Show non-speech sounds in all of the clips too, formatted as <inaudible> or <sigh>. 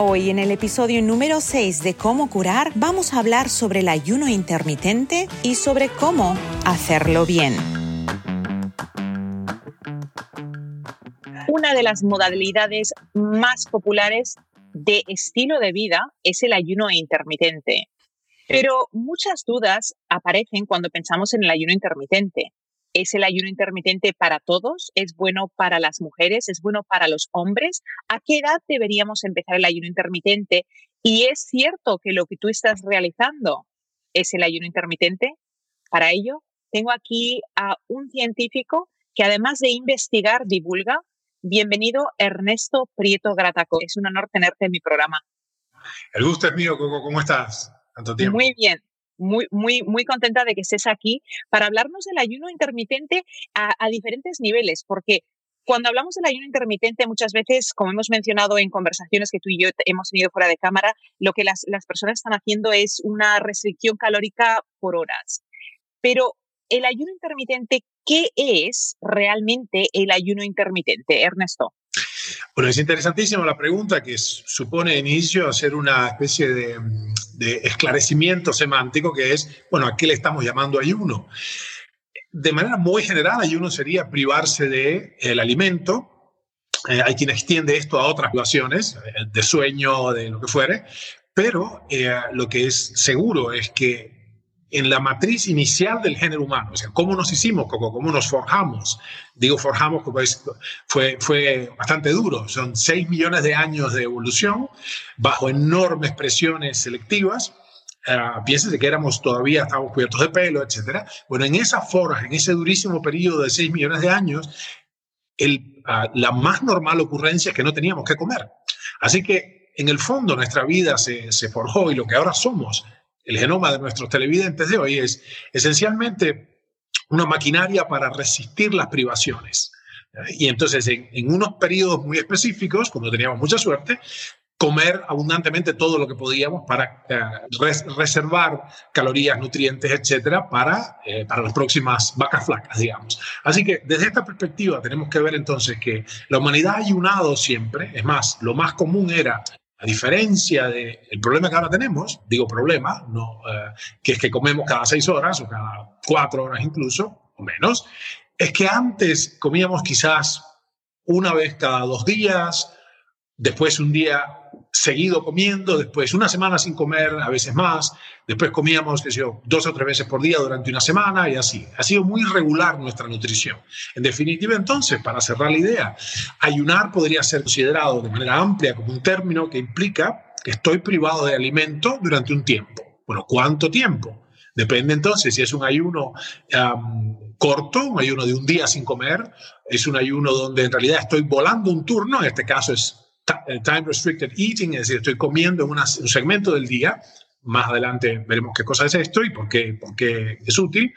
Hoy en el episodio número 6 de Cómo curar vamos a hablar sobre el ayuno intermitente y sobre cómo hacerlo bien. Una de las modalidades más populares de estilo de vida es el ayuno intermitente. Pero muchas dudas aparecen cuando pensamos en el ayuno intermitente. ¿Es el ayuno intermitente para todos? ¿Es bueno para las mujeres? ¿Es bueno para los hombres? ¿A qué edad deberíamos empezar el ayuno intermitente? ¿Y es cierto que lo que tú estás realizando es el ayuno intermitente? Para ello, tengo aquí a un científico que además de investigar, divulga. Bienvenido, Ernesto Prieto Grataco. Es un honor tenerte en mi programa. El gusto es mío, Coco. ¿Cómo estás? Tanto tiempo. Muy bien muy, muy, muy contenta de que estés aquí para hablarnos del ayuno intermitente a, diferentes niveles, porque cuando hablamos del ayuno intermitente, muchas veces, como hemos mencionado en conversaciones que tú y yo hemos tenido fuera de cámara, lo que las, las personas están haciendo es una restricción calórica por horas. Pero el ayuno intermitente, ¿qué es realmente el ayuno intermitente, Ernesto? Bueno, es interesantísima la pregunta que supone inicio hacer una especie de, esclarecimiento semántico que es, bueno, ¿a qué le estamos llamando ayuno? De manera muy general, ayuno sería privarse del el alimento. Eh, hay quien extiende esto a otras situaciones, eh, de sueño, de lo que fuere, pero eh, lo que es seguro es que en la matriz inicial del género humano, o sea, cómo nos hicimos, cómo, cómo nos forjamos. Digo forjamos fue, fue bastante duro, son 6 millones de años de evolución bajo enormes presiones selectivas. Uh, piénsense que éramos todavía, estábamos cubiertos de pelo, etc. Bueno, en esa forja, en ese durísimo periodo de 6 millones de años, el, ah, la más normal ocurrencia es que no teníamos que comer. Así que en el fondo nuestra vida se, se forjó y lo que ahora somos el genoma de nuestros televidentes de hoy es esencialmente una maquinaria para resistir las privaciones. Y entonces en, unos periodos muy específicos, cuando teníamos mucha suerte, comer abundantemente todo lo que podíamos para eh, reservar calorías, nutrientes, etcétera, para, eh, para las próximas vacas flacas, digamos. Así que desde esta perspectiva tenemos que ver entonces que la humanidad ha ayunado siempre, es más, lo más común era a diferencia del problema que ahora tenemos, digo problema, no, eh, que es que comemos cada seis horas o cada cuatro horas incluso, o menos, es que antes comíamos quizás una vez cada dos días, después un día seguido comiendo, después una semana sin comer, a veces más, después comíamos, qué sé yo, dos o tres veces por día durante una semana y así. Ha sido muy irregular nuestra nutrición. En definitiva, entonces, para cerrar la idea, ayunar podría ser considerado de manera amplia como un término que implica que estoy privado de alimento durante un tiempo. Bueno, ¿cuánto tiempo? Depende entonces si es un ayuno corto, un ayuno de un día sin comer, es un ayuno donde en realidad estoy volando un turno, en este caso es time restricted eating, es decir, estoy comiendo en un segmento del día. Más adelante veremos qué cosa es esto y por qué, por qué es útil.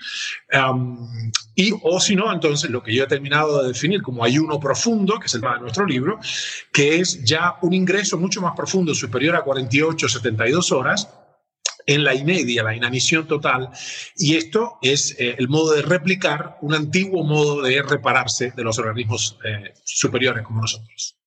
Um, y, o si no, entonces lo que yo he terminado de definir como ayuno profundo, que es el tema de nuestro libro, que es ya un ingreso mucho más profundo, superior a 48, 72 horas, en la inedia, la inanición total. Y esto es eh, el modo de replicar un antiguo modo de repararse de los organismos eh, superiores como nosotros.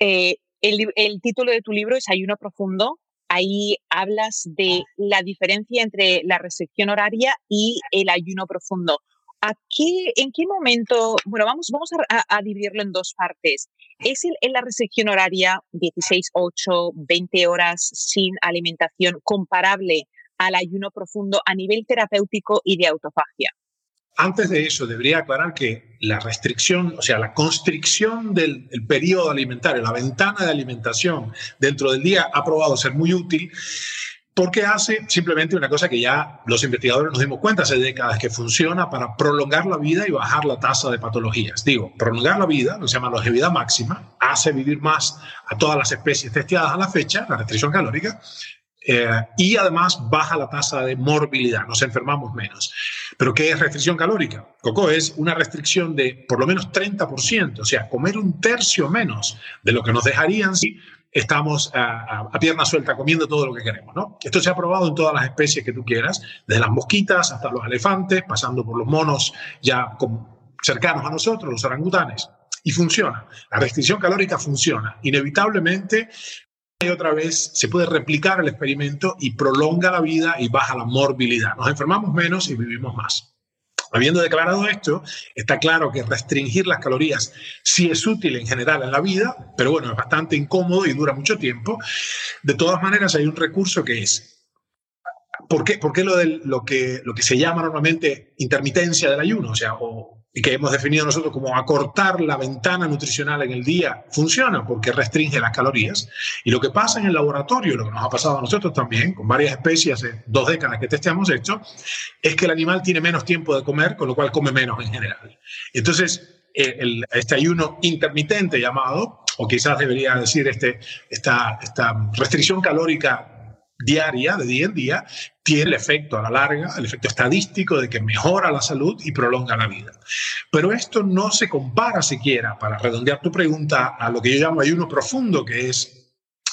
Eh, el, título de tu libro es Ayuno Profundo. Ahí hablas de la diferencia entre la restricción horaria y el ayuno profundo. ¿A qué, ¿En qué momento? Bueno, vamos, vamos a, dividirlo en dos partes. ¿Es el, la restricción horaria 16, 8, 20 horas sin alimentación comparable al ayuno profundo a nivel terapéutico y de autofagia? Antes de eso, debería aclarar que la restricción, o sea, la constricción del periodo alimentario, la ventana de alimentación dentro del día ha probado ser muy útil porque hace simplemente una cosa que ya los investigadores nos dimos cuenta hace décadas que funciona para prolongar la vida y bajar la tasa de patologías. Digo, prolongar la vida, lo se llama longevidad máxima, hace vivir más a todas las especies testeadas a la fecha, la restricción calórica, eh, y además baja la tasa de morbilidad, nos enfermamos menos. ¿Pero qué es restricción calórica? Coco es una restricción de por lo menos 30%, o sea, comer un tercio menos de lo que nos dejarían si estamos a, pierna suelta comiendo todo lo que queremos. ¿no? Esto se ha probado en todas las especies que tú quieras, desde las mosquitas hasta los elefantes, pasando por los monos ya cercanos a nosotros, los orangutanes. Y funciona. La restricción calórica funciona. Inevitablemente y otra vez se puede replicar el experimento y prolonga la vida y baja la morbilidad. Nos enfermamos menos y vivimos más. Habiendo declarado esto, está claro que restringir las calorías sí es útil en general en la vida, pero bueno, es bastante incómodo y dura mucho tiempo. De todas maneras, hay un recurso que es, ¿por qué, por qué lo, de, lo, que, lo que se llama normalmente intermitencia del ayuno? O sea, o que hemos definido nosotros como acortar la ventana nutricional en el día, funciona porque restringe las calorías. Y lo que pasa en el laboratorio, lo que nos ha pasado a nosotros también, con varias especies hace dos décadas que testeamos esto, es que el animal tiene menos tiempo de comer, con lo cual come menos en general. Entonces, este ayuno intermitente llamado, o quizás debería decir este, esta, esta restricción calórica diaria, de día en día, tiene el efecto a la larga, el efecto estadístico de que mejora la salud y prolonga la vida. Pero esto no se compara siquiera, para redondear tu pregunta, a lo que yo llamo ayuno profundo, que es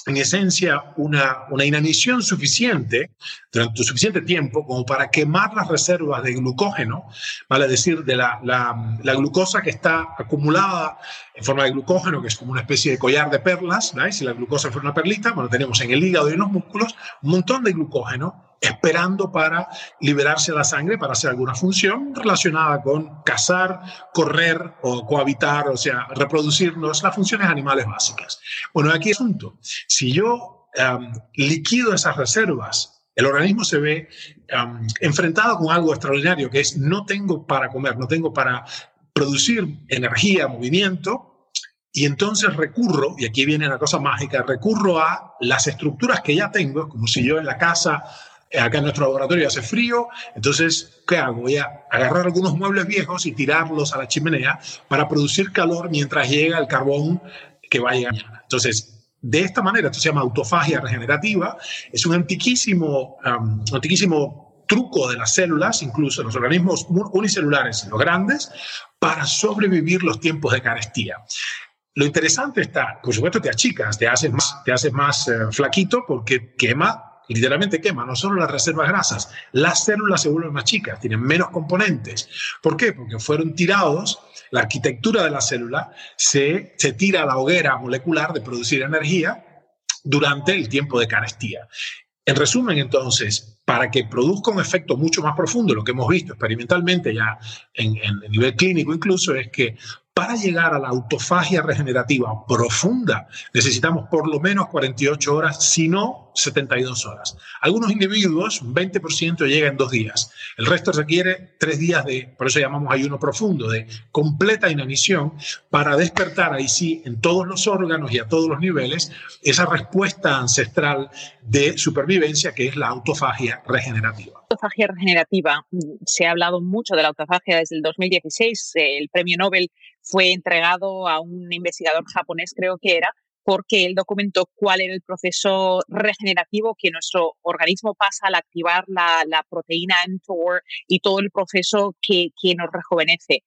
en esencia una, una inanición suficiente, durante suficiente tiempo, como para quemar las reservas de glucógeno, vale decir, de la, la, glucosa que está acumulada en forma de glucógeno, que es como una especie de collar de perlas, ¿veis? si la glucosa fuera una perlita, bueno, tenemos en el hígado y en los músculos un montón de glucógeno esperando para liberarse la sangre para hacer alguna función relacionada con cazar, correr o cohabitar, o sea, reproducirnos, las funciones animales básicas. Bueno, aquí es asunto. Si yo um, liquido esas reservas, el organismo se ve um, enfrentado con algo extraordinario, que es no tengo para comer, no tengo para producir energía, movimiento, y entonces recurro, y aquí viene la cosa mágica, recurro a las estructuras que ya tengo, como si yo en la casa acá en nuestro laboratorio hace frío, entonces, ¿qué hago? Voy a agarrar algunos muebles viejos y tirarlos a la chimenea para producir calor mientras llega el carbón que va a llegar. Entonces, de esta manera, esto se llama autofagia regenerativa, es un antiquísimo, um, antiquísimo truco de las células, incluso los organismos unicelulares, los grandes, para sobrevivir los tiempos de carestía. Lo interesante está, por supuesto, te achicas, te haces más, te haces más eh, flaquito porque quema literalmente quema no solo las reservas grasas, las células se vuelven más chicas, tienen menos componentes. ¿Por qué? Porque fueron tirados, la arquitectura de la célula se, se tira a la hoguera molecular de producir energía durante el tiempo de carestía. En resumen, entonces, para que produzca un efecto mucho más profundo, lo que hemos visto experimentalmente ya en, en, nivel clínico incluso, es que para llegar a la autofagia regenerativa profunda necesitamos por lo menos 48 horas, si no 72 horas. Algunos individuos, un 20% llega en dos días. El resto requiere tres días de, por eso llamamos ayuno profundo, de completa inanición para despertar ahí sí en todos los órganos y a todos los niveles esa respuesta ancestral de supervivencia que es la autofagia regenerativa. Autofagia regenerativa. Se ha hablado mucho de la autofagia desde el 2016. El premio Nobel fue entregado a un investigador japonés, creo que era, porque él documentó cuál era el proceso regenerativo que nuestro organismo pasa al activar la, la proteína mTOR y todo el proceso que, que nos rejuvenece.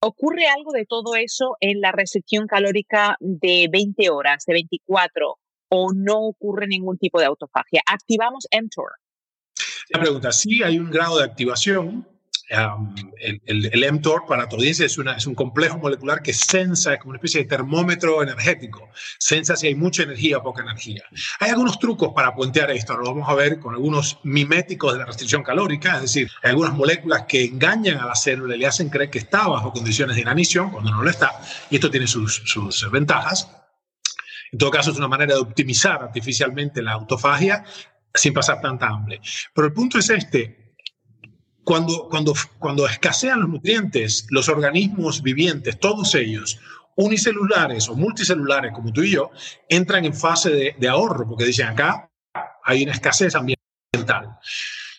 ¿Ocurre algo de todo eso en la restricción calórica de 20 horas, de 24, o no ocurre ningún tipo de autofagia? ¿Activamos mTOR? La pregunta, sí hay un grado de activación, el, el, mTOR, para tu audiencia, es, una, es un complejo molecular que sensa, es como una especie de termómetro energético. Sensa si hay mucha energía o poca energía. Hay algunos trucos para puentear esto, lo vamos a ver con algunos miméticos de la restricción calórica, es decir, hay algunas moléculas que engañan a la célula y le hacen creer que está bajo condiciones de inanición cuando no lo está, y esto tiene sus, sus ventajas. En todo caso, es una manera de optimizar artificialmente la autofagia sin pasar tanta hambre. Pero el punto es este, cuando, cuando, cuando escasean los nutrientes, los organismos vivientes, todos ellos, unicelulares o multicelulares como tú y yo, entran en fase de, de ahorro, porque dicen acá hay una escasez ambiental.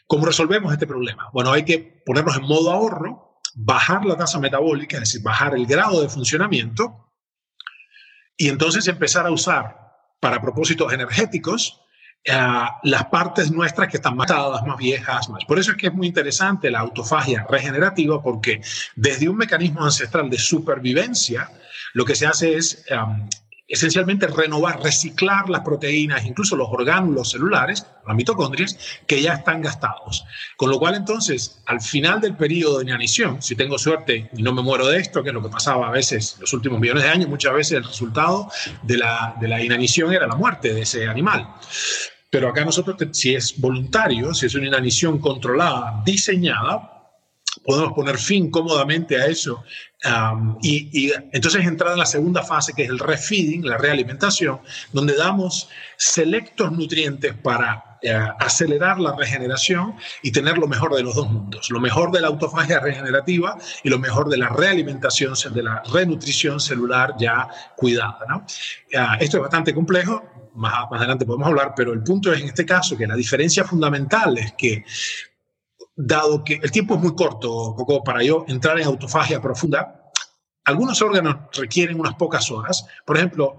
¿Cómo resolvemos este problema? Bueno, hay que ponernos en modo ahorro, bajar la tasa metabólica, es decir, bajar el grado de funcionamiento y entonces empezar a usar para propósitos energéticos eh, las partes nuestras que están más más viejas, más. Por eso es que es muy interesante la autofagia regenerativa, porque desde un mecanismo ancestral de supervivencia, lo que se hace es em, esencialmente renovar, reciclar las proteínas, incluso los orgánulos celulares, las mitocondrias, que ya están gastados. Con lo cual entonces, al final del periodo de inanición, si tengo suerte y no me muero de esto, que es lo que pasaba a veces los últimos millones de años, muchas veces el resultado de la, de la inanición era la muerte de ese animal. Pero acá nosotros, si es voluntario, si es una inanición controlada, diseñada, podemos poner fin cómodamente a eso y, entonces entrar en la segunda fase que es el refeeding, la realimentación, donde damos selectos nutrientes para eh, acelerar la regeneración y tener lo mejor de los dos mundos, lo mejor de la autofagia regenerativa y lo mejor de la realimentación, de la renutrición celular ya cuidada. ¿no? esto es bastante complejo, más, más adelante podemos hablar, pero el punto es en este caso que la diferencia fundamental es que dado que el tiempo es muy corto, Coco, para yo entrar en autofagia profunda, algunos órganos requieren unas pocas horas. Por ejemplo,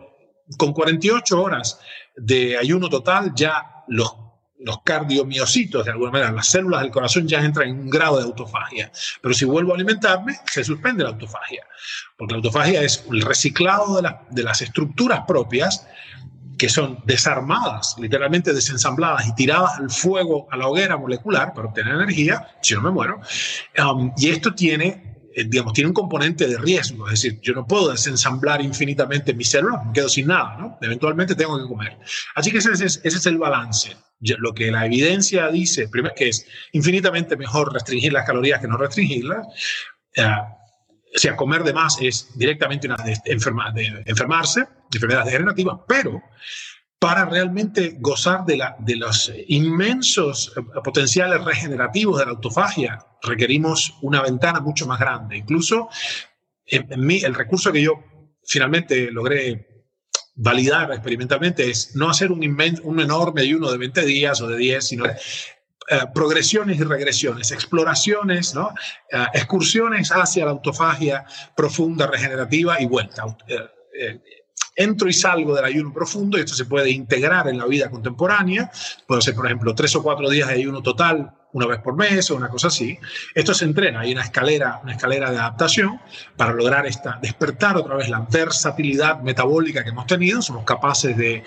con 48 horas de ayuno total, ya los, los cardiomiocitos, de alguna manera, las células del corazón ya entran en un grado de autofagia. Pero si vuelvo a alimentarme, se suspende la autofagia. Porque la autofagia es el reciclado de, de las estructuras propias que son desarmadas, literalmente desensambladas y tiradas al fuego, a la hoguera molecular para obtener energía, si no me muero. Um, y esto tiene, eh, digamos, tiene un componente de riesgo, es decir, yo no puedo desensamblar infinitamente mis células, me quedo sin nada, ¿no? Eventualmente tengo que comer. Así que ese, es, ese es el balance. Lo que la evidencia dice, primero, que es infinitamente mejor restringir las calorías que no restringirlas. Uh, o sea, comer de más es directamente una de, de enfermarse, enfermedades degenerativas, pero para realmente gozar de, la, los inmensos eh, potenciales regenerativos de la autofagia, requerimos una ventana mucho más grande. Incluso en, mí, el recurso que yo finalmente logré validar experimentalmente es no hacer un, un enorme ayuno de 20 días o de 10, sino eh, progresiones y regresiones, exploraciones. Eh, excursiones hacia la autofagia profunda, regenerativa y vuelta. Entro y salgo del ayuno profundo y esto se puede integrar en la vida contemporánea. Puede ser, por ejemplo, tres o cuatro días de ayuno total una vez por mes o una cosa así. Esto se entrena, hay una escalera, una escalera de adaptación para lograr esta, despertar otra vez la versatilidad metabólica que hemos tenido. Somos capaces de,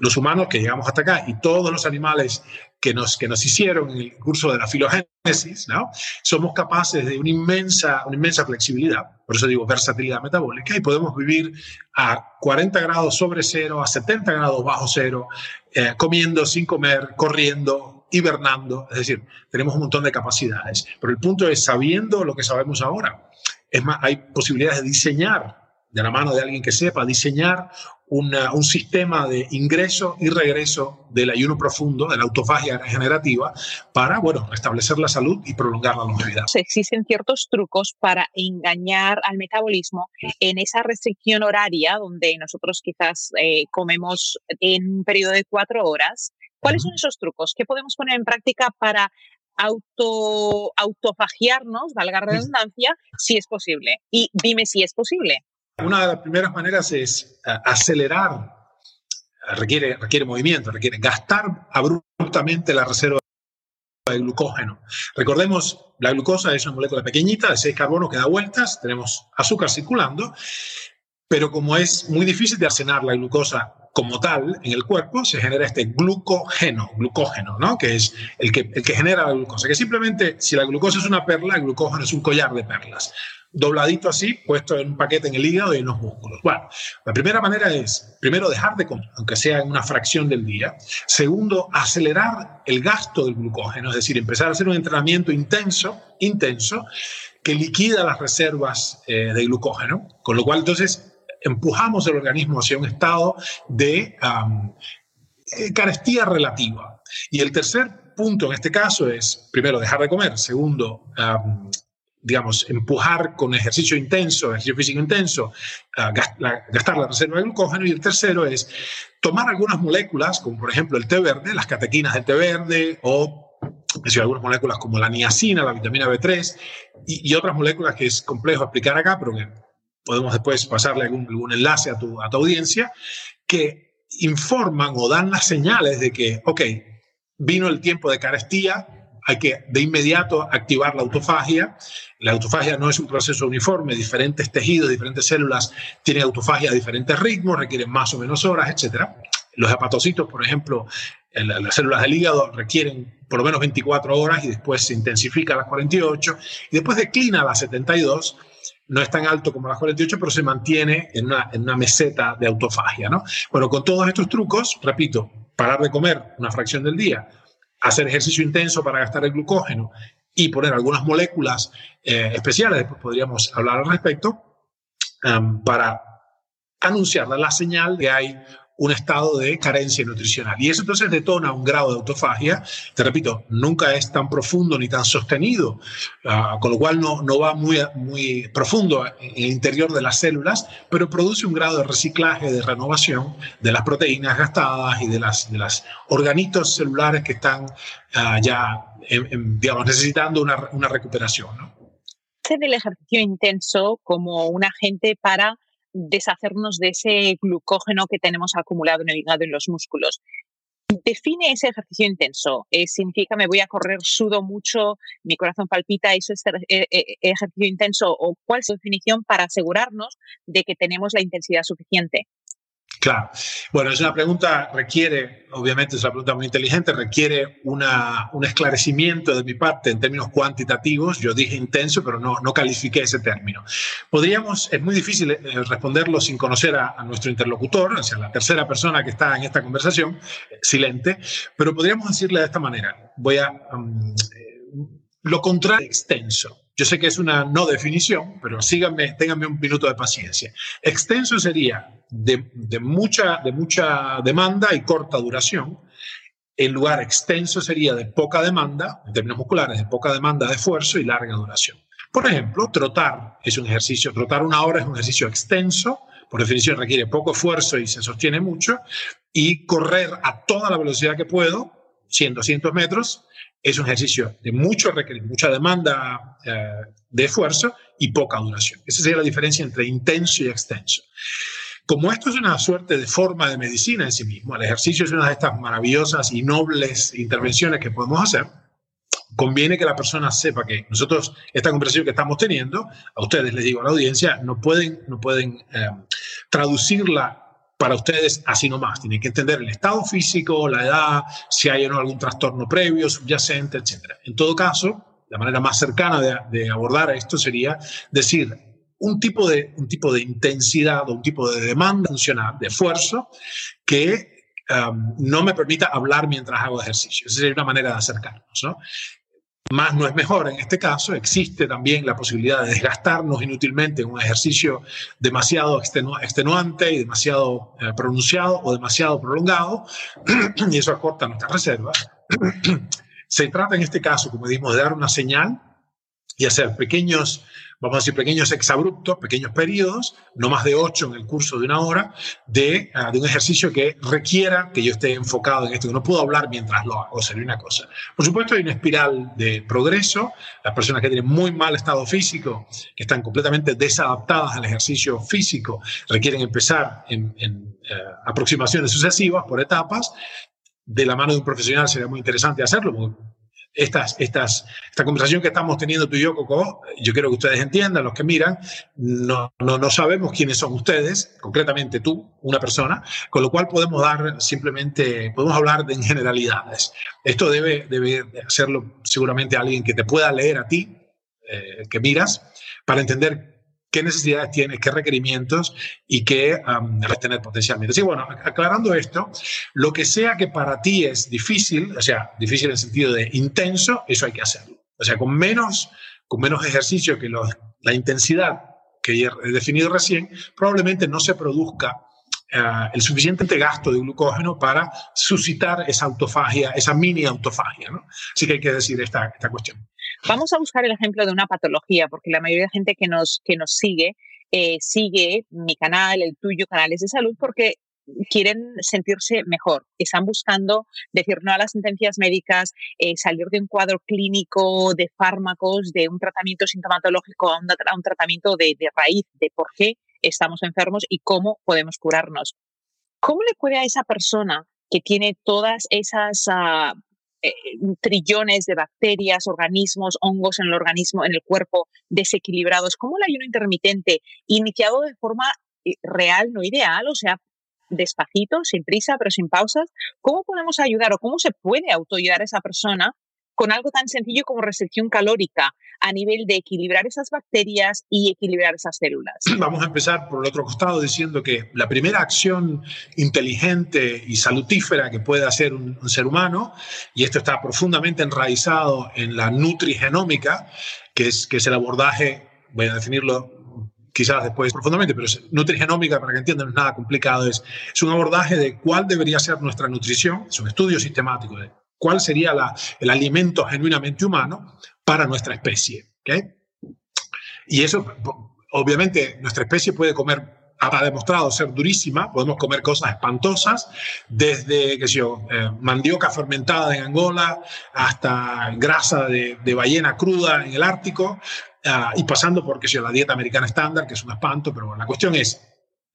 los humanos que llegamos hasta acá y todos los animales que nos, que nos hicieron en el curso de la filogénesis, ¿no? somos capaces de una inmensa, una inmensa flexibilidad, por eso digo versatilidad metabólica, y podemos vivir a 40 grados sobre cero, a 70 grados bajo cero, eh, comiendo sin comer, corriendo, hibernando, es decir, tenemos un montón de capacidades. Pero el punto es, sabiendo lo que sabemos ahora, es más, hay posibilidades de diseñar de la mano de alguien que sepa, diseñar un sistema de ingreso y regreso del ayuno profundo, de la autofagia regenerativa, para, bueno, restablecer la salud y prolongar la longevidad. Existen ciertos trucos para engañar al metabolismo en esa restricción horaria donde nosotros quizás eh, comemos en un periodo de cuatro horas. ¿Cuáles son esos trucos? ¿Qué podemos poner en práctica para auto, autofagiarnos, valga la redundancia, si es posible? Y dime si es posible. Una de las primeras maneras es eh, acelerar, requiere, requiere movimiento, requiere gastar abruptamente la reserva de glucógeno. Recordemos, la glucosa es una molécula pequeñita de 6 carbonos que da vueltas, tenemos azúcar circulando, pero como es muy difícil de almacenar la glucosa como tal en el cuerpo, se genera este glucógeno, glucógeno, ¿no? que es el que, el que genera la glucosa. Que simplemente, si la glucosa es una perla, el glucógeno es un collar de perlas dobladito así, puesto en un paquete en el hígado y en los músculos. Bueno, la primera manera es, primero, dejar de comer, aunque sea en una fracción del día. Segundo, acelerar el gasto del glucógeno, es decir, empezar a hacer un entrenamiento intenso, intenso, que liquida las reservas eh, de glucógeno, con lo cual entonces empujamos el organismo hacia un estado de eh, carestía relativa. Y el tercer punto en este caso es, primero, dejar de comer. Segundo, digamos, empujar con ejercicio intenso, ejercicio físico intenso, gastar la reserva de glucógeno. Y el tercero es tomar algunas moléculas, como por ejemplo el té verde, las catequinas del té verde, o algunas moléculas como la niacina, la vitamina B3, y, otras moléculas que es complejo explicar acá, pero que podemos después pasarle algún, algún enlace a tu, a tu audiencia, que informan o dan las señales de que, ok, vino el tiempo de carestía, hay que de inmediato activar la autofagia. La autofagia no es un proceso uniforme, diferentes tejidos, diferentes células tienen autofagia a diferentes ritmos, requieren más o menos horas, etc. Los hepatocitos, por ejemplo, las células del hígado requieren por lo menos 24 horas y después se intensifica a las 48 y después declina a las 72 no es tan alto como las 48, pero se mantiene en una, en una meseta de autofagia. ¿no? Bueno, con todos estos trucos, repito, parar de comer una fracción del día, hacer ejercicio intenso para gastar el glucógeno y poner algunas moléculas eh, especiales, después podríamos hablar al respecto, para anunciarle la señal de que hay un estado de carencia nutricional. Y eso entonces detona un grado de autofagia, te repito, nunca es tan profundo ni tan sostenido, ah, con lo cual no, no va muy, muy profundo en el interior de las células, pero produce un grado de reciclaje, de renovación de las proteínas gastadas y de las, de las organitos celulares que están ah, ya, digamos, necesitando una, una recuperación. ¿no? el ejercicio intenso como un agente para deshacernos de ese glucógeno que tenemos acumulado en el hígado y en los músculos. Define ese ejercicio intenso. Eh, significa me voy a correr, sudo mucho, mi corazón palpita, eso es eh, eh, ejercicio intenso. ¿O cuál es su definición para asegurarnos de que tenemos la intensidad suficiente? Claro. Bueno, es una pregunta, requiere, obviamente es una pregunta muy inteligente, requiere una, un esclarecimiento de mi parte en términos cuantitativos. Yo dije intenso, pero no, no califiqué ese término. Podríamos, es muy difícil eh, responderlo sin conocer a, nuestro interlocutor, o sea, la tercera persona que está en esta conversación, silente, pero podríamos decirle de esta manera. Voy a, eh, lo contrario, extenso. Yo sé que es una no definición, pero síganme, ténganme un minuto de paciencia. Extenso sería de, mucha, de mucha demanda y corta duración. El lugar extenso sería de poca demanda, en términos musculares, de poca demanda de esfuerzo y larga duración. Por ejemplo, trotar es un ejercicio, trotar una hora es un ejercicio extenso, por definición requiere poco esfuerzo y se sostiene mucho, y correr a toda la velocidad que puedo, 100, 200 metros, es un ejercicio de mucho mucha demanda eh, de esfuerzo y poca duración. Esa sería la diferencia entre intenso y extenso. Como esto es una suerte de forma de medicina en sí mismo, el ejercicio es una de estas maravillosas y nobles intervenciones que podemos hacer, conviene que la persona sepa que nosotros, esta conversación que estamos teniendo, a ustedes les digo a la audiencia, no pueden, no pueden eh, traducirla para ustedes así nomás. Tienen que entender el estado físico, la edad, si hay o no algún trastorno previo, subyacente, etc. En todo caso, la manera más cercana de, abordar esto sería decir un tipo, de, un tipo de intensidad o un tipo de demanda funcional, de esfuerzo, que um, no me permita hablar mientras hago ejercicio. Esa sería una manera de acercarnos. ¿no? Más no es mejor. En este caso existe también la posibilidad de desgastarnos inútilmente en un ejercicio demasiado extenuante y demasiado eh, pronunciado o demasiado prolongado, <clears throat> y eso acorta nuestras reservas. <clears throat> Se trata en este caso, como dijimos, de dar una señal y hacer pequeños vamos a decir, pequeños exabruptos, pequeños periodos, no más de ocho en el curso de una hora, de, ah, de, un ejercicio que requiera que yo esté enfocado en esto, que no puedo hablar mientras lo hago, sería una cosa. Por supuesto, hay una espiral de progreso. Las personas que tienen muy mal estado físico, que están completamente desadaptadas al ejercicio físico, requieren empezar en, en eh, aproximaciones sucesivas por etapas. De la mano de un profesional sería muy interesante hacerlo, estas, estas, esta conversación que estamos teniendo tú y yo, Coco, yo quiero que ustedes entiendan, los que miran, no, no, no, sabemos quiénes son ustedes, concretamente tú, una persona, con lo cual podemos dar simplemente, podemos hablar de en generalidades. Esto debe, debe hacerlo seguramente alguien que te pueda leer a ti, eh, que miras, para entender qué necesidades tienes, qué requerimientos y qué um, tener potencialmente. Sí, bueno, aclarando esto, lo que sea que para ti es difícil, o sea, difícil en el sentido de intenso, eso hay que hacerlo. O sea, con menos, con menos ejercicio que la intensidad que he definido recién, probablemente no se produzca eh, el suficiente gasto de glucógeno para suscitar esa autofagia, esa mini autofagia. ¿no? Así que hay que decir esta, esta cuestión. Vamos a buscar el ejemplo de una patología, porque la mayoría de gente que nos, que nos sigue eh, sigue mi canal, el tuyo, canales de salud, porque quieren sentirse mejor, están buscando decir no a las sentencias médicas, eh, salir de un cuadro clínico de fármacos, de un tratamiento sintomatológico a un, tratamiento de, raíz, de por qué estamos enfermos y cómo podemos curarnos. ¿Cómo le puede a esa persona que tiene todas esas ah, eh, trillones de bacterias, organismos, hongos en el organismo, en el cuerpo desequilibrados, cómo el ayuno intermitente, iniciado de forma eh, real, no ideal, o sea, despacito, sin prisa, pero sin pausas, ¿cómo podemos ayudar o cómo se puede autoayudar a esa persona con algo tan sencillo como restricción calórica a nivel de equilibrar esas bacterias y equilibrar esas células. <clears throat> Vamos a empezar por el otro costado diciendo que la primera acción inteligente y salutífera que puede hacer un, ser humano, y esto está profundamente enraizado en la nutrigenómica, que es, que es el abordaje, voy a definirlo quizás después profundamente, pero nutrigenómica, para que entiendan, no es nada complicado, es, es un abordaje de cuál debería ser nuestra nutrición, es un estudio sistemático de cuál sería la, el alimento genuinamente humano para nuestra especie. ¿okay? Y eso, obviamente, nuestra especie puede comer ha demostrado ser durísima, podemos comer cosas espantosas, desde, qué sé yo, eh, mandioca fermentada en Angola hasta grasa de, de ballena cruda en el Ártico, Ah, y pasando por, qué la dieta americana estándar, que es un espanto, pero bueno, la cuestión es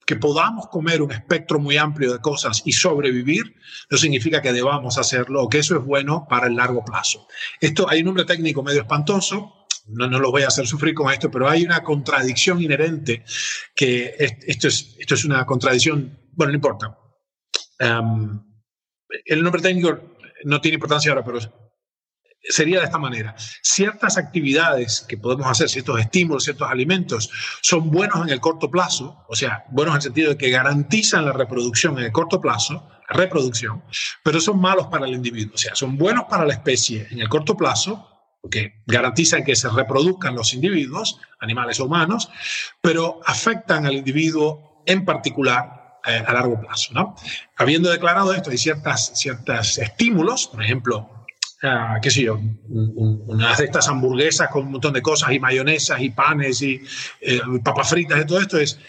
que podamos comer un espectro muy amplio de cosas y sobrevivir, no significa que debamos hacerlo o que eso es bueno para el largo plazo. Esto hay un nombre técnico medio espantoso, no, no lo voy a hacer sufrir con esto, pero hay una contradicción inherente que esto es, esto es una contradicción, bueno, no importa. el nombre técnico no tiene importancia ahora, pero sería de esta manera. Ciertas actividades que podemos hacer, ciertos estímulos, ciertos alimentos, son buenos en el corto plazo, o sea, buenos en el sentido de que garantizan la reproducción en el corto plazo, la reproducción, pero son malos para el individuo, o sea, son buenos para la especie en el corto plazo, porque garantizan que se reproduzcan los individuos, animales o humanos, pero afectan al individuo en particular eh, a largo plazo. ¿no? Habiendo declarado esto, hay ciertas, ciertos estímulos, por ejemplo, qué sé yo, unas de estas hamburguesas con un montón de cosas y mayonesas y panes y eh, papas fritas y todo esto es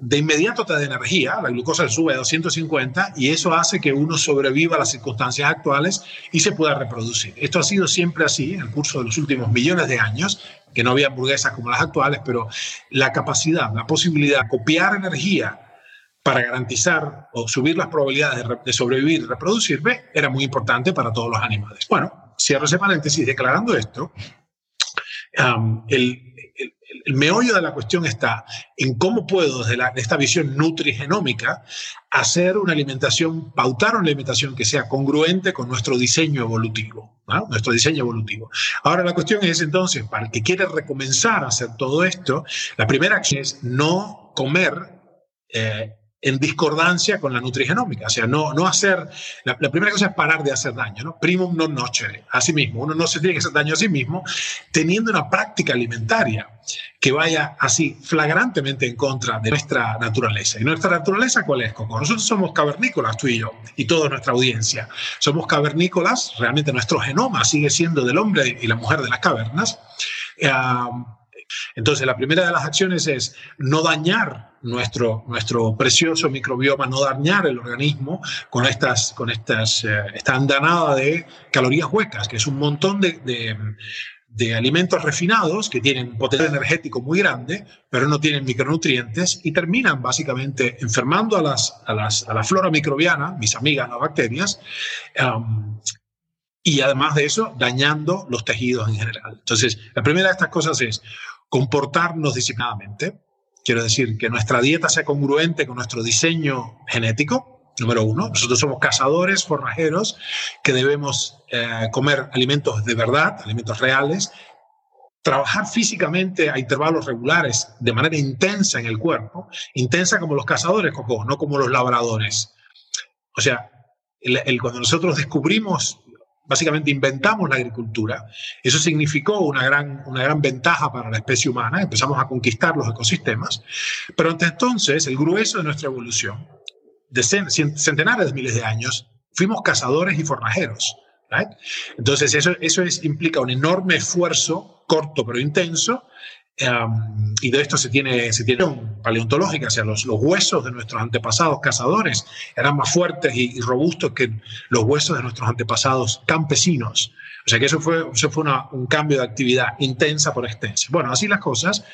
de inmediato te da energía, la glucosa sube a 250 y eso hace que uno sobreviva a las circunstancias actuales y se pueda reproducir. Esto ha sido siempre así en el curso de los últimos millones de años, que no había hamburguesas como las actuales, pero la capacidad, la posibilidad de copiar energía para garantizar o subir las probabilidades de, sobrevivir y reproducirme era muy importante para todos los animales. Bueno, cierro ese paréntesis declarando esto. el, meollo de la cuestión está en cómo puedo, desde esta visión nutrigenómica, hacer una alimentación, pautar una alimentación que sea congruente con nuestro diseño evolutivo, nuestro diseño evolutivo. Ahora la cuestión es entonces, para el que quiere recomenzar a hacer todo esto, la primera acción es no comer eh, en discordancia con la nutrigenómica. O sea, no, no hacer, la, primera cosa es parar de hacer daño, ¿no? Primum non nocere, a sí mismo. Uno no se tiene que hacer daño a sí mismo teniendo una práctica alimentaria que vaya así flagrantemente en contra de nuestra naturaleza. ¿Y nuestra naturaleza cuál es, Coco? Nosotros somos cavernícolas, tú y yo, y toda nuestra audiencia. Somos cavernícolas, realmente nuestro genoma sigue siendo del hombre y la mujer de las cavernas. Eh, entonces, la primera de las acciones es no dañar nuestro, nuestro precioso microbioma, no dañar el organismo con, estas, con estas, eh, esta andanada de calorías huecas, que es un montón de, de, alimentos refinados que tienen potencial energético muy grande, pero no tienen micronutrientes y terminan básicamente enfermando a, las, a, las, a la flora microbiana, mis amigas las bacterias, y además de eso, dañando los tejidos en general. Entonces, la primera de estas cosas es comportarnos disciplinadamente, quiero decir, que nuestra dieta sea congruente con nuestro diseño genético, número uno. Nosotros somos cazadores, forrajeros, que debemos eh, comer alimentos de verdad, alimentos reales, trabajar físicamente a intervalos regulares, de manera intensa en el cuerpo, intensa como los cazadores, Coco, no como los labradores. O sea, cuando nosotros descubrimos básicamente inventamos la agricultura. Eso significó una gran, una gran ventaja para la especie humana, empezamos a conquistar los ecosistemas, pero hasta entonces el grueso de nuestra evolución centenares de miles de años, fuimos cazadores y forrajeros. Entonces, eso, eso es, implica un enorme esfuerzo, corto pero intenso, um, y de esto se tiene, se tiene paleontológica, o sea, los, los, huesos de nuestros antepasados cazadores eran más fuertes y, robustos que los huesos de nuestros antepasados campesinos. O sea que eso fue, eso fue un cambio de actividad intensa por extensa. Bueno, así las cosas.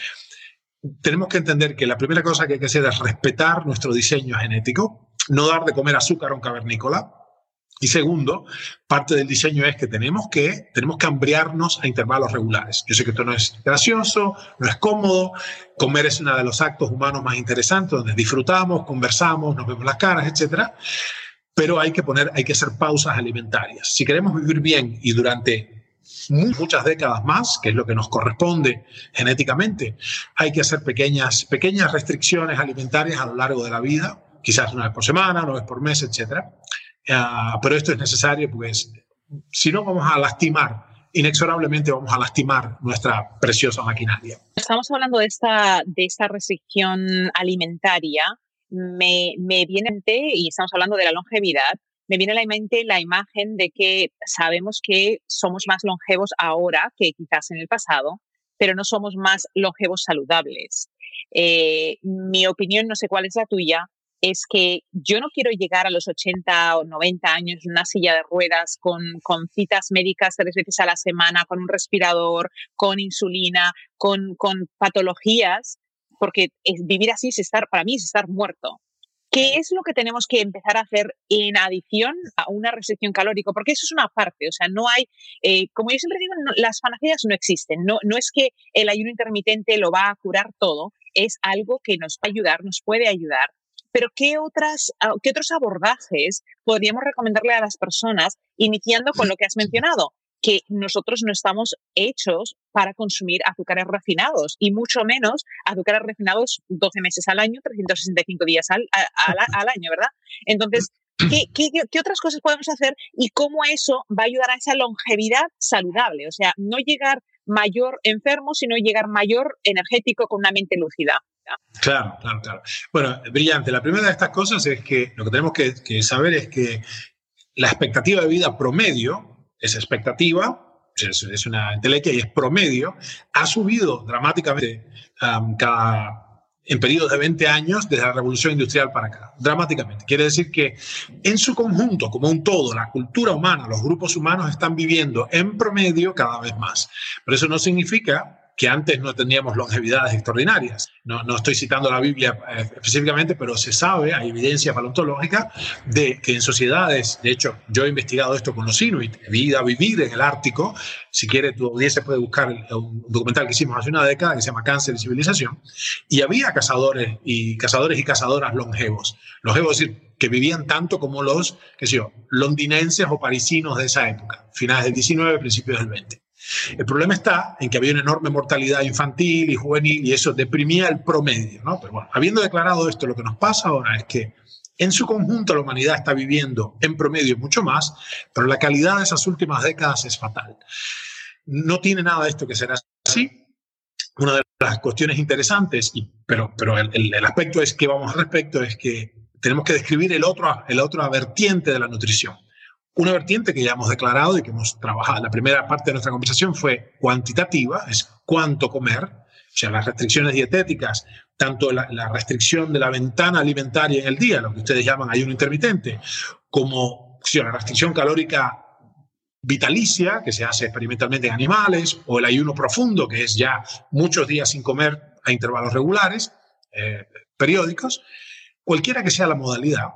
Tenemos que entender que la primera cosa que hay que hacer es respetar nuestro diseño genético, no dar de comer azúcar a un cavernícola, y segundo, parte del diseño es que tenemos que, tenemos que hambriarnos a intervalos regulares. Yo sé que esto no es gracioso, no es cómodo. Comer es uno de los actos humanos más interesantes, donde disfrutamos, conversamos, nos vemos las caras, etc. Pero hay que poner, hay que hacer pausas alimentarias. Si queremos vivir bien y durante muchas décadas más, que es lo que nos corresponde genéticamente, hay que hacer pequeñas, pequeñas restricciones alimentarias a lo largo de la vida, quizás una vez por semana, una vez por mes, etcétera Ah, pero esto es necesario, pues si no vamos a lastimar, inexorablemente vamos a lastimar nuestra preciosa maquinaria. Estamos hablando de esta, de esta restricción alimentaria. Me, me viene y estamos hablando de la longevidad, me viene a la mente la imagen de que sabemos que somos más longevos ahora que quizás en el pasado, pero no somos más longevos saludables. Eh, mi opinión, no sé cuál es la tuya, es que yo no quiero llegar a los 80 o 90 años en una silla de ruedas con, con citas médicas tres veces a la semana, con un respirador, con insulina, con, con patologías, porque vivir así es estar, para mí es estar muerto. ¿Qué es lo que tenemos que empezar a hacer en adición a una restricción calórica? Porque eso es una parte, o sea, no hay, eh, como yo siempre digo, las panaceas no existen, no, no es que el ayuno intermitente lo va a curar todo, es algo que nos va a ayudar, nos puede ayudar pero ¿qué, otras, ah, ¿qué otros abordajes podríamos recomendarle a las personas iniciando con lo que has <laughs> mencionado? que nosotros no estamos hechos para consumir azúcares refinados y mucho menos azúcares refinados 12 meses al año, 365 días al, al, año, ¿verdad? Entonces, <clears throat> ¿qué, qué, qué, otras cosas podemos hacer y cómo eso va a ayudar a esa longevidad saludable? O sea, no llegar mayor enfermo, sino llegar mayor energético con una mente lúcida. Claro, claro, claro. Bueno, brillante. La primera de estas cosas es que lo que tenemos que, saber es que la expectativa de vida promedio, esa expectativa, es, una entelequia y es promedio, ha subido dramáticamente um, cada, en periodos de 20 años desde la revolución industrial para acá, dramáticamente. Quiere decir que en su conjunto, como un todo, la cultura humana, los grupos humanos están viviendo en promedio cada vez más. Pero eso no significa que antes no teníamos longevidades extraordinarias. No, no estoy citando la Biblia eh, específicamente, pero se sabe, hay evidencia paleontológica, de que en sociedades, de hecho, yo he investigado esto con los Inuit, vida vivir en el Ártico, si quiere tu audiencia puede buscar un documental que hicimos hace una década que se llama Cáncer y Civilización, y había cazadores y cazadores y cazadoras longevos. Longevos es decir, que vivían tanto como los, qué sé londinenses o parisinos de esa época, finales del 19, principios del 20. El problema está en que había una enorme mortalidad infantil y juvenil y eso deprimía el promedio. ¿no? Pero bueno, habiendo declarado esto, lo que nos pasa ahora es que en su conjunto la humanidad está viviendo en promedio mucho más, pero la calidad de esas últimas décadas es fatal. No tiene nada de esto que ser así. Una de las cuestiones interesantes, y, pero, pero el, el, aspecto es que vamos al respecto, es que tenemos que describir el otro, el otro vertiente de la nutrición. Una vertiente que ya hemos declarado y que hemos trabajado, la primera parte de nuestra conversación fue cuantitativa, es cuánto comer, o sea, las restricciones dietéticas, tanto la, restricción de la ventana alimentaria en el día, lo que ustedes llaman ayuno intermitente, como la restricción calórica vitalicia, que se hace experimentalmente en animales, o el ayuno profundo, que es ya muchos días sin comer a intervalos regulares, eh, periódicos, cualquiera que sea la modalidad,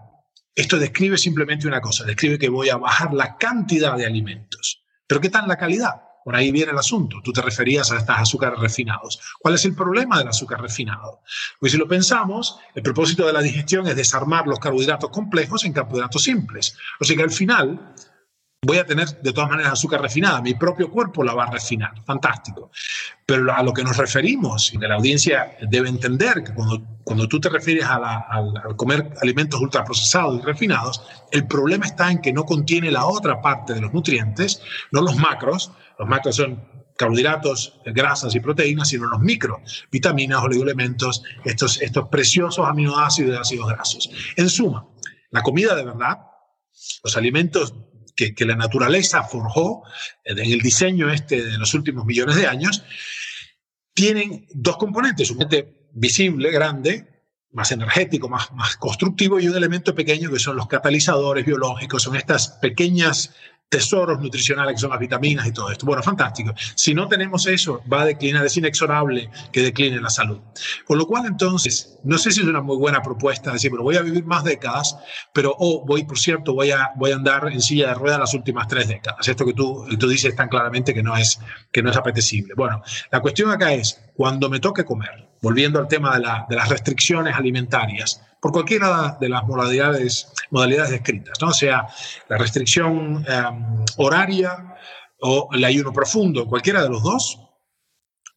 esto describe simplemente una cosa, describe que voy a bajar la cantidad de alimentos. Pero ¿qué tal la calidad? Por ahí viene el asunto. Tú te referías a estos azúcares refinados. ¿Cuál es el problema del azúcar refinado? Pues si lo pensamos, el propósito de la digestión es desarmar los carbohidratos complejos en carbohidratos simples. O sea que al final voy a tener de todas maneras azúcar refinada, mi propio cuerpo la va a refinar, fantástico. Pero a lo que nos referimos, y que la audiencia debe entender que cuando, cuando tú te refieres a, a, comer alimentos ultraprocesados y refinados, el problema está en que no contiene la otra parte de los nutrientes, no los macros, los macros son carbohidratos, grasas y proteínas, sino los micros, vitaminas, oligoelementos, estos, estos preciosos aminoácidos y ácidos grasos. En suma, la comida de verdad, los alimentos que, la naturaleza forjó en el diseño este de los últimos millones de años, tienen dos componentes, un componente visible, grande, más energético, más, más constructivo, y un elemento pequeño que son los catalizadores biológicos, son estas pequeñas tesoros nutricionales que son las vitaminas y todo esto. Bueno, fantástico. Si no tenemos eso, va a declinar, es inexorable que decline la salud. Con lo cual, entonces, no sé si es una muy buena propuesta decir, bueno, voy a vivir más décadas, pero, oh, voy, por cierto, voy a, voy a andar en silla de ruedas las últimas tres décadas. Esto que tú, tú dices tan claramente que no, es, que no es apetecible. Bueno, la cuestión acá es, cuando me toque comer, volviendo al tema de, de las restricciones alimentarias, por cualquiera de las modalidades, modalidades descritas, ¿no? sea, la restricción em, horaria o el ayuno profundo, cualquiera de los dos,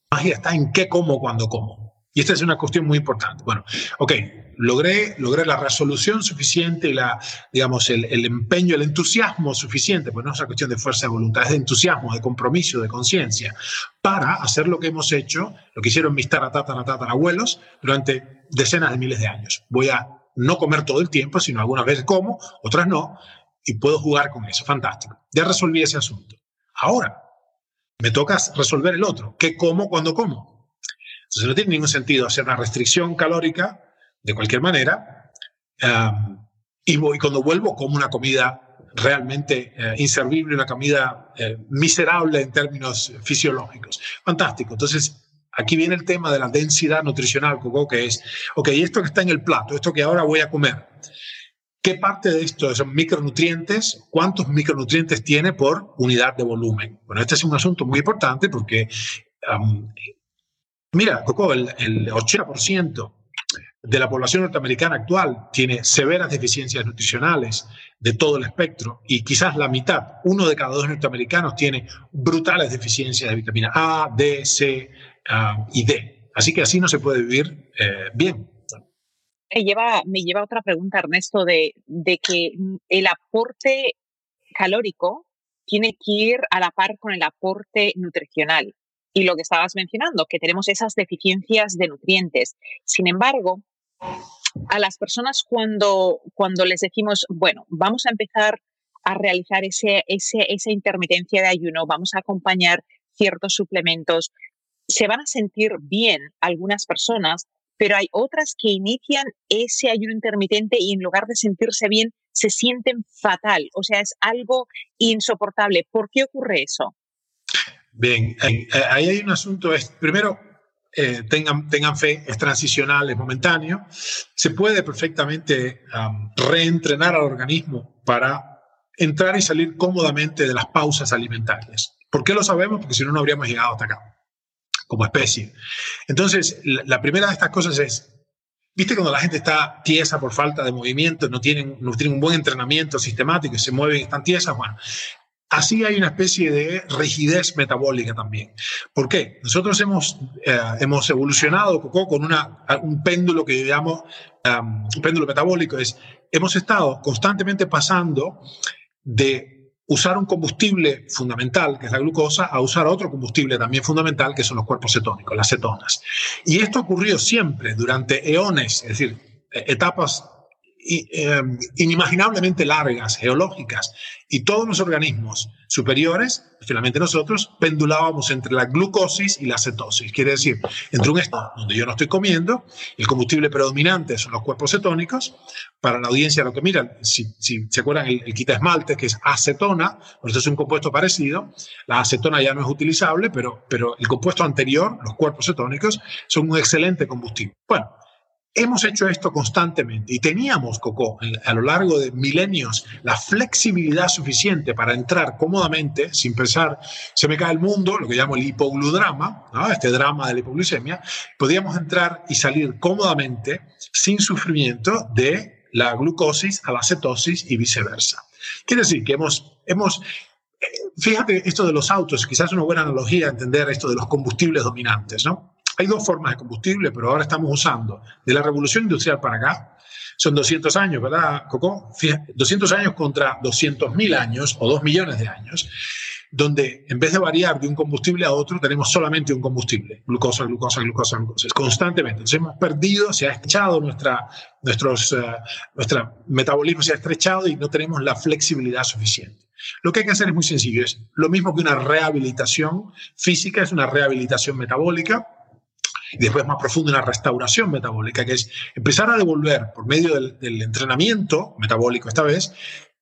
magia está en qué como, cuando como. Y esta es una cuestión muy importante. Bueno, ok, logré, logré la resolución suficiente y la, digamos, el, empeño, el entusiasmo suficiente, pues no es una cuestión de fuerza de voluntad, es de entusiasmo, de compromiso, de conciencia, para hacer lo que hemos hecho, lo que hicieron mis abuelos durante decenas de miles de años. Voy a no comer todo el tiempo, sino algunas veces como, otras no, y puedo jugar con eso. Fantástico. Ya resolví ese asunto. Ahora, me toca resolver el otro. ¿Qué como cuando como? Entonces no tiene ningún sentido hacer una restricción calórica de cualquier manera y, voy, cuando vuelvo como una comida realmente eh, inservible, una comida eh, miserable en términos fisiológicos. Fantástico. Entonces, Aquí viene el tema de la densidad nutricional, Coco, que es, ok, esto que está en el plato, esto que ahora voy a comer, ¿qué parte de esto son micronutrientes? ¿Cuántos micronutrientes tiene por unidad de volumen? Bueno, este es un asunto muy importante porque, mira, Coco, el, el 80% de la población norteamericana actual tiene severas deficiencias nutricionales de todo el espectro y quizás la mitad, uno de cada dos norteamericanos tiene brutales deficiencias de vitamina A, D, C, y D. Así que así no se puede vivir eh, bien. Me lleva, me lleva otra pregunta, Ernesto, de, de que el aporte calórico tiene que ir a la par con el aporte nutricional. Y lo que estabas mencionando, que tenemos esas deficiencias de nutrientes. Sin embargo, a las personas cuando, cuando les decimos, bueno, vamos a empezar a realizar ese, ese, esa intermitencia de ayuno, vamos a acompañar ciertos suplementos, se van a sentir bien algunas personas, pero hay otras que inician ese ayuno intermitente y en lugar de sentirse bien, se sienten fatal. O sea, es algo insoportable. ¿Por qué ocurre eso? Bien, eh, ahí hay un asunto. Primero, eh, tengan, tengan fe, es transicional, es momentáneo. Se puede perfectamente reentrenar al organismo para entrar y salir cómodamente de las pausas alimentarias. ¿Por qué lo sabemos? Porque si no, no habríamos llegado hasta acá como especie. Entonces, la, primera de estas cosas es, ¿viste cuando la gente está tiesa por falta de movimiento, no tienen, no tienen un buen entrenamiento sistemático y se mueven y están tiesas? Bueno, Así hay una especie de rigidez metabólica también. ¿Por qué? Nosotros hemos, eh, hemos evolucionado con una, un péndulo que llamamos um, un péndulo metabólico. Es, hemos estado constantemente pasando de usar un combustible fundamental, que es la glucosa, a usar otro combustible también fundamental, que son los cuerpos cetónicos, las cetonas. Y esto ocurrió siempre, durante eones, es decir, e-, etapas inimaginablemente largas, geológicas, y todos los organismos superiores, finalmente nosotros, pendulábamos entre la glucosis y la cetosis. Quiere decir, entre un estado donde yo no estoy comiendo, el combustible predominante son los cuerpos cetónicos. Para la audiencia lo que miran, si, se acuerdan, el, quita esmalte, que es acetona, pues esto es un compuesto parecido. La acetona ya no es utilizable, pero, pero el compuesto anterior, los cuerpos cetónicos, son un excelente combustible. Bueno, Hemos hecho esto constantemente y teníamos, Coco, a lo largo de milenios, la flexibilidad suficiente para entrar cómodamente, sin pensar, se me cae el mundo, lo que llamo el hipogludrama, este drama de la hipoglucemia, podíamos entrar y salir cómodamente, sin sufrimiento, de la glucosis a la cetosis y viceversa. Quiere decir que hemos, hemos eh, fíjate esto de los autos, quizás es una buena analogía entender esto de los combustibles dominantes, ¿no? Hay dos formas de combustible, pero ahora estamos usando de la revolución industrial para acá. Son 200 años, ¿verdad, Coco? 200 años contra 200.000 años o 2 millones de años. donde en vez de variar de un combustible a otro, tenemos solamente un combustible, glucosa, glucosa, glucosa, glucosa, constantemente. Entonces hemos perdido, se ha estrechado nuestra, nuestros, uh, nuestro metabolismo, se ha estrechado y no tenemos la flexibilidad suficiente. Lo que hay que hacer es muy sencillo, es lo mismo que una rehabilitación física, es una rehabilitación metabólica, y después más profundo una restauración metabólica, que es empezar a devolver por medio del, entrenamiento metabólico esta vez,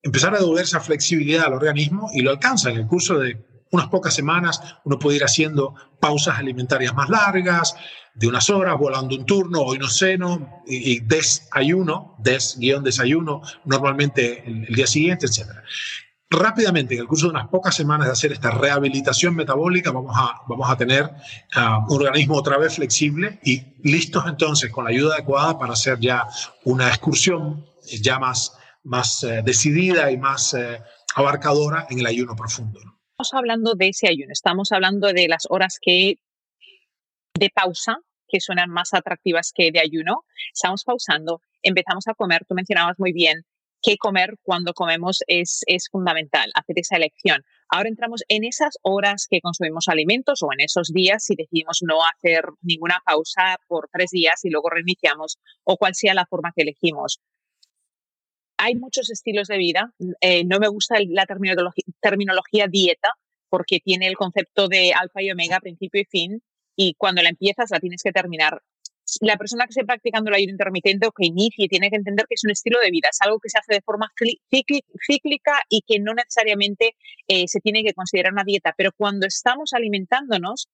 empezar a devolver esa flexibilidad al organismo y lo alcanza en el curso de unas pocas semanas, uno puede ir haciendo pausas alimentarias más largas, de unas horas, volando un turno, hoy no ceno, y, desayuno, des-desayuno, normalmente el día siguiente, etc rápidamente, en el curso de unas pocas semanas de hacer esta rehabilitación metabólica, vamos a, vamos a tener uh, un organismo otra vez flexible y listos entonces con la ayuda adecuada para hacer ya una excursión ya más, más uh, decidida y más uh, abarcadora en el ayuno profundo. ¿no? Estamos hablando de ese ayuno, estamos hablando de las horas que de pausa que suenan más atractivas que de ayuno. Estamos pausando, empezamos a comer, tú mencionabas muy bien qué comer cuando comemos es, es fundamental, hacer esa elección. Ahora entramos en esas horas que consumimos alimentos o en esos días si decidimos no hacer ninguna pausa por tres días y luego reiniciamos o cual sea la forma que elegimos. Hay muchos estilos de vida. Eh, no me gusta la terminología, terminología dieta porque tiene el concepto de alfa y omega, principio y fin, y cuando la empiezas la tienes que terminar la persona que esté practicando el ayuno intermitente o que inicie tiene que entender que es un estilo de vida, es algo que se hace de forma cíclica y que no necesariamente eh, se tiene que considerar una dieta. Pero cuando estamos alimentándonos,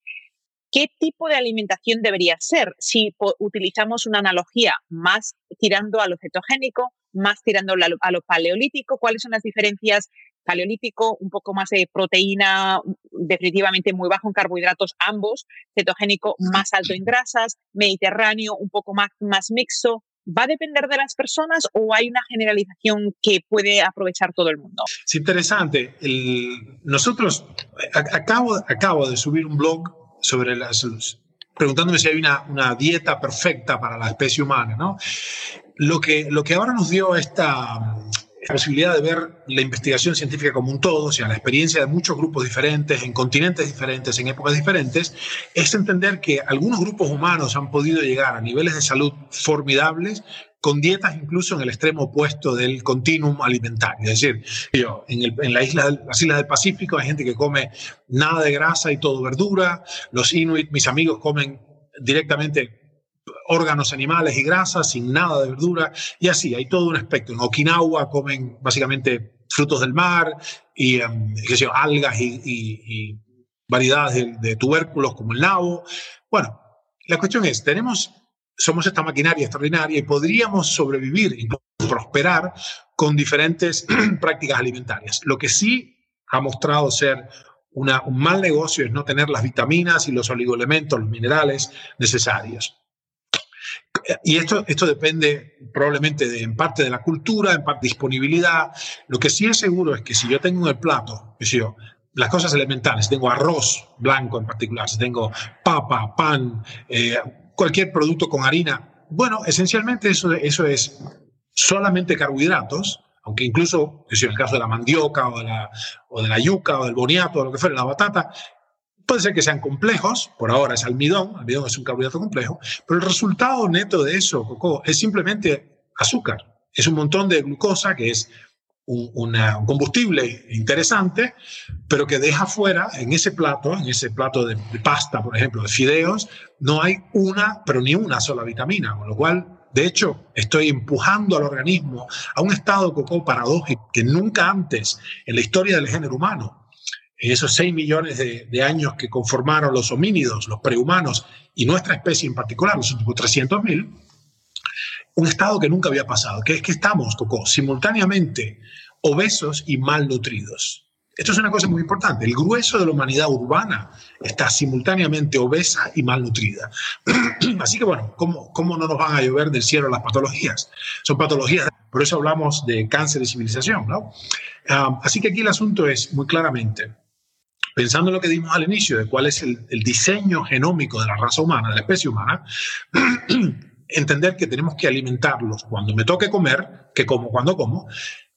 ¿qué tipo de alimentación debería ser? Si utilizamos una analogía más tirando a lo cetogénico, más tirando a lo paleolítico, ¿cuáles son las diferencias paleolítico, un poco más de proteína, definitivamente muy bajo en carbohidratos ambos, cetogénico más alto en grasas, mediterráneo un poco más, más mixto. ¿Va a depender de las personas o hay una generalización que puede aprovechar todo el mundo? Es interesante. El, nosotros, acabo, acabo de subir un blog sobre las, preguntándome si hay una, una, dieta perfecta para la especie humana, ¿no? Lo que, lo que ahora nos dio esta, la posibilidad de ver la investigación científica como un todo, o sea, la experiencia de muchos grupos diferentes, en continentes diferentes, en épocas diferentes, es entender que algunos grupos humanos han podido llegar a niveles de salud formidables con dietas incluso en el extremo opuesto del continuum alimentario. Es decir, en, en la isla, las islas del Pacífico hay gente que come nada de grasa y todo verdura, los inuit, mis amigos, comen directamente órganos animales y grasas, sin nada de verdura, y así, hay todo un espectro. En Okinawa comen básicamente frutos del mar y um, qué sé yo, algas y, y, y variedades de, de, tubérculos como el nabo. Bueno, la cuestión es, tenemos, somos esta maquinaria extraordinaria y podríamos sobrevivir, incluso prosperar con diferentes <clears throat> prácticas alimentarias. Lo que sí ha mostrado ser una, un mal negocio es no tener las vitaminas y los oligoelementos, los minerales necesarios y esto, esto depende probablemente en parte de la cultura, en parte de disponibilidad. Lo que sí es seguro es que si yo tengo en el plato, si yo, las cosas elementales, tengo arroz blanco en particular, si tengo papa, pan, eh, cualquier producto con harina, bueno, esencialmente eso, eso es solamente carbohidratos, aunque incluso, si en el caso de la mandioca o de la, o de la yuca o del boniato o lo que fuera, la batata, Puede ser que sean complejos, por ahora es almidón, almidón es un carbohidrato complejo, pero el resultado neto de eso, Coco, es simplemente azúcar. Es un montón de glucosa que es un, combustible interesante, pero que deja fuera en ese plato, en ese plato de, de, pasta, por ejemplo, de fideos, no hay una, pero ni una sola vitamina, con lo cual, de hecho, estoy empujando al organismo a un estado coco paradójico que nunca antes en la historia del género humano esos 6 millones de, años que conformaron los homínidos, los prehumanos y nuestra especie en particular, los últimos 300 mil, un estado que nunca había pasado, que es que estamos, Coco, simultáneamente obesos y malnutridos. Esto es una cosa muy importante. El grueso de la humanidad urbana está simultáneamente obesa y malnutrida. <clears throat> Así que bueno, ¿cómo, ¿cómo no nos van a llover del cielo las patologías? Son patologías, por eso hablamos de cáncer de civilización, ¿no? Um, así que aquí el asunto es muy claramente, pensando en lo que dimos al inicio de cuál es el, diseño genómico de la raza humana, de la especie humana, <clears throat> entender que tenemos que alimentarlos cuando me toque comer, que como cuando como,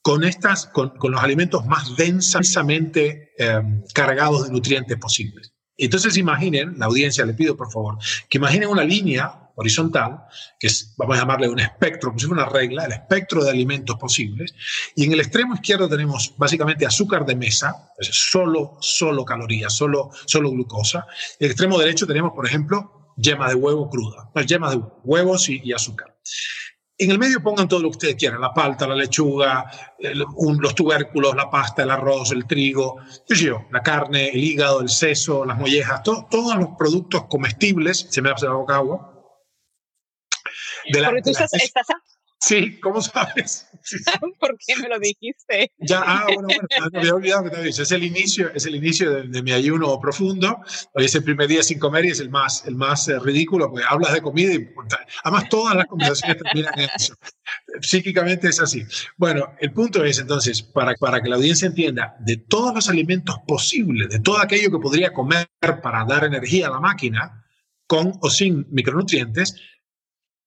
con, estas, con, los alimentos más densamente em, cargados de nutrientes posibles. Entonces imaginen, la audiencia le pido por favor, que imaginen una línea horizontal, que es, vamos a llamarle un espectro, como si fuera una regla, el espectro de alimentos posibles, y en el extremo izquierdo tenemos básicamente azúcar de mesa, es solo, solo calorías, solo, solo glucosa, en el extremo derecho tenemos, por ejemplo, yema de huevo cruda, no, yema de huevos y azúcar. En el medio pongan todo lo que ustedes quieran, la palta, la lechuga, los tubérculos, la pasta, el arroz, el trigo, yo, la carne, el hígado, el seso, las mollejas, todos los productos comestibles, se me hace la boca agua. De la, tú estás, Sí, ¿cómo sabes? <laughs> <laughs> ¿Por qué me lo dijiste? Ya, ah, bueno, bueno, me había olvidado que te Es el inicio, es el inicio de, mi ayuno profundo. Hoy es el primer día sin comer y es el más, el más eh, ridículo, porque hablas de comida y además todas las conversaciones terminan en eso. Psíquicamente es así. Bueno, el punto es entonces, para, para que la audiencia entienda, de todos los alimentos posibles, de todo aquello que podría comer para dar energía a la máquina, con o sin micronutrientes,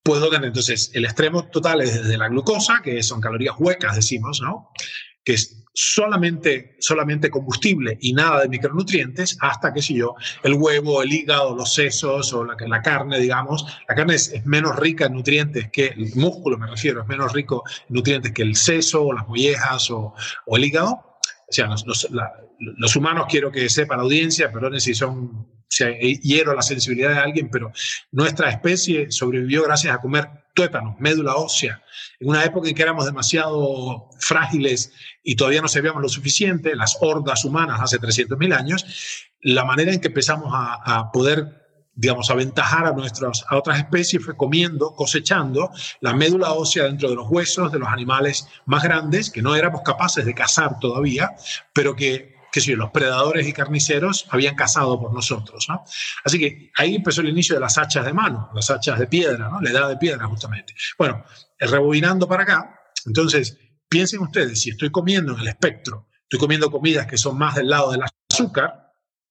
puedo tener entonces el extremo total es desde la glucosa, que son calorías huecas, decimos, ¿no? Que es solamente, solamente combustible y nada de micronutrientes, hasta, qué sé yo, el huevo, el hígado, los sesos o la, la carne, digamos. La carne es, menos rica en nutrientes que el músculo, me refiero, es menos rico en nutrientes que el seso o las mollejas o, o el hígado. O sea, los, humanos quiero que sepa la audiencia, perdón si son si hiero la sensibilidad de alguien, pero nuestra especie sobrevivió gracias a comer tuétanos, médula ósea, en una época en que éramos demasiado frágiles y todavía no sabíamos lo suficiente, las hordas humanas hace 300.000 años, la manera en que empezamos a, a poder digamos, aventajar a, nuestras, a otras especies fue comiendo, cosechando la médula ósea dentro de los huesos de los animales más grandes, que no éramos capaces de cazar todavía, pero que si los predadores y carniceros habían cazado por nosotros. ¿no? Así que ahí empezó el inicio de las hachas de mano, las hachas de piedra, ¿no? la edad de piedra justamente. Bueno, rebobinando para acá, entonces piensen ustedes, si estoy comiendo en el espectro, estoy comiendo comidas que son más del lado del azúcar,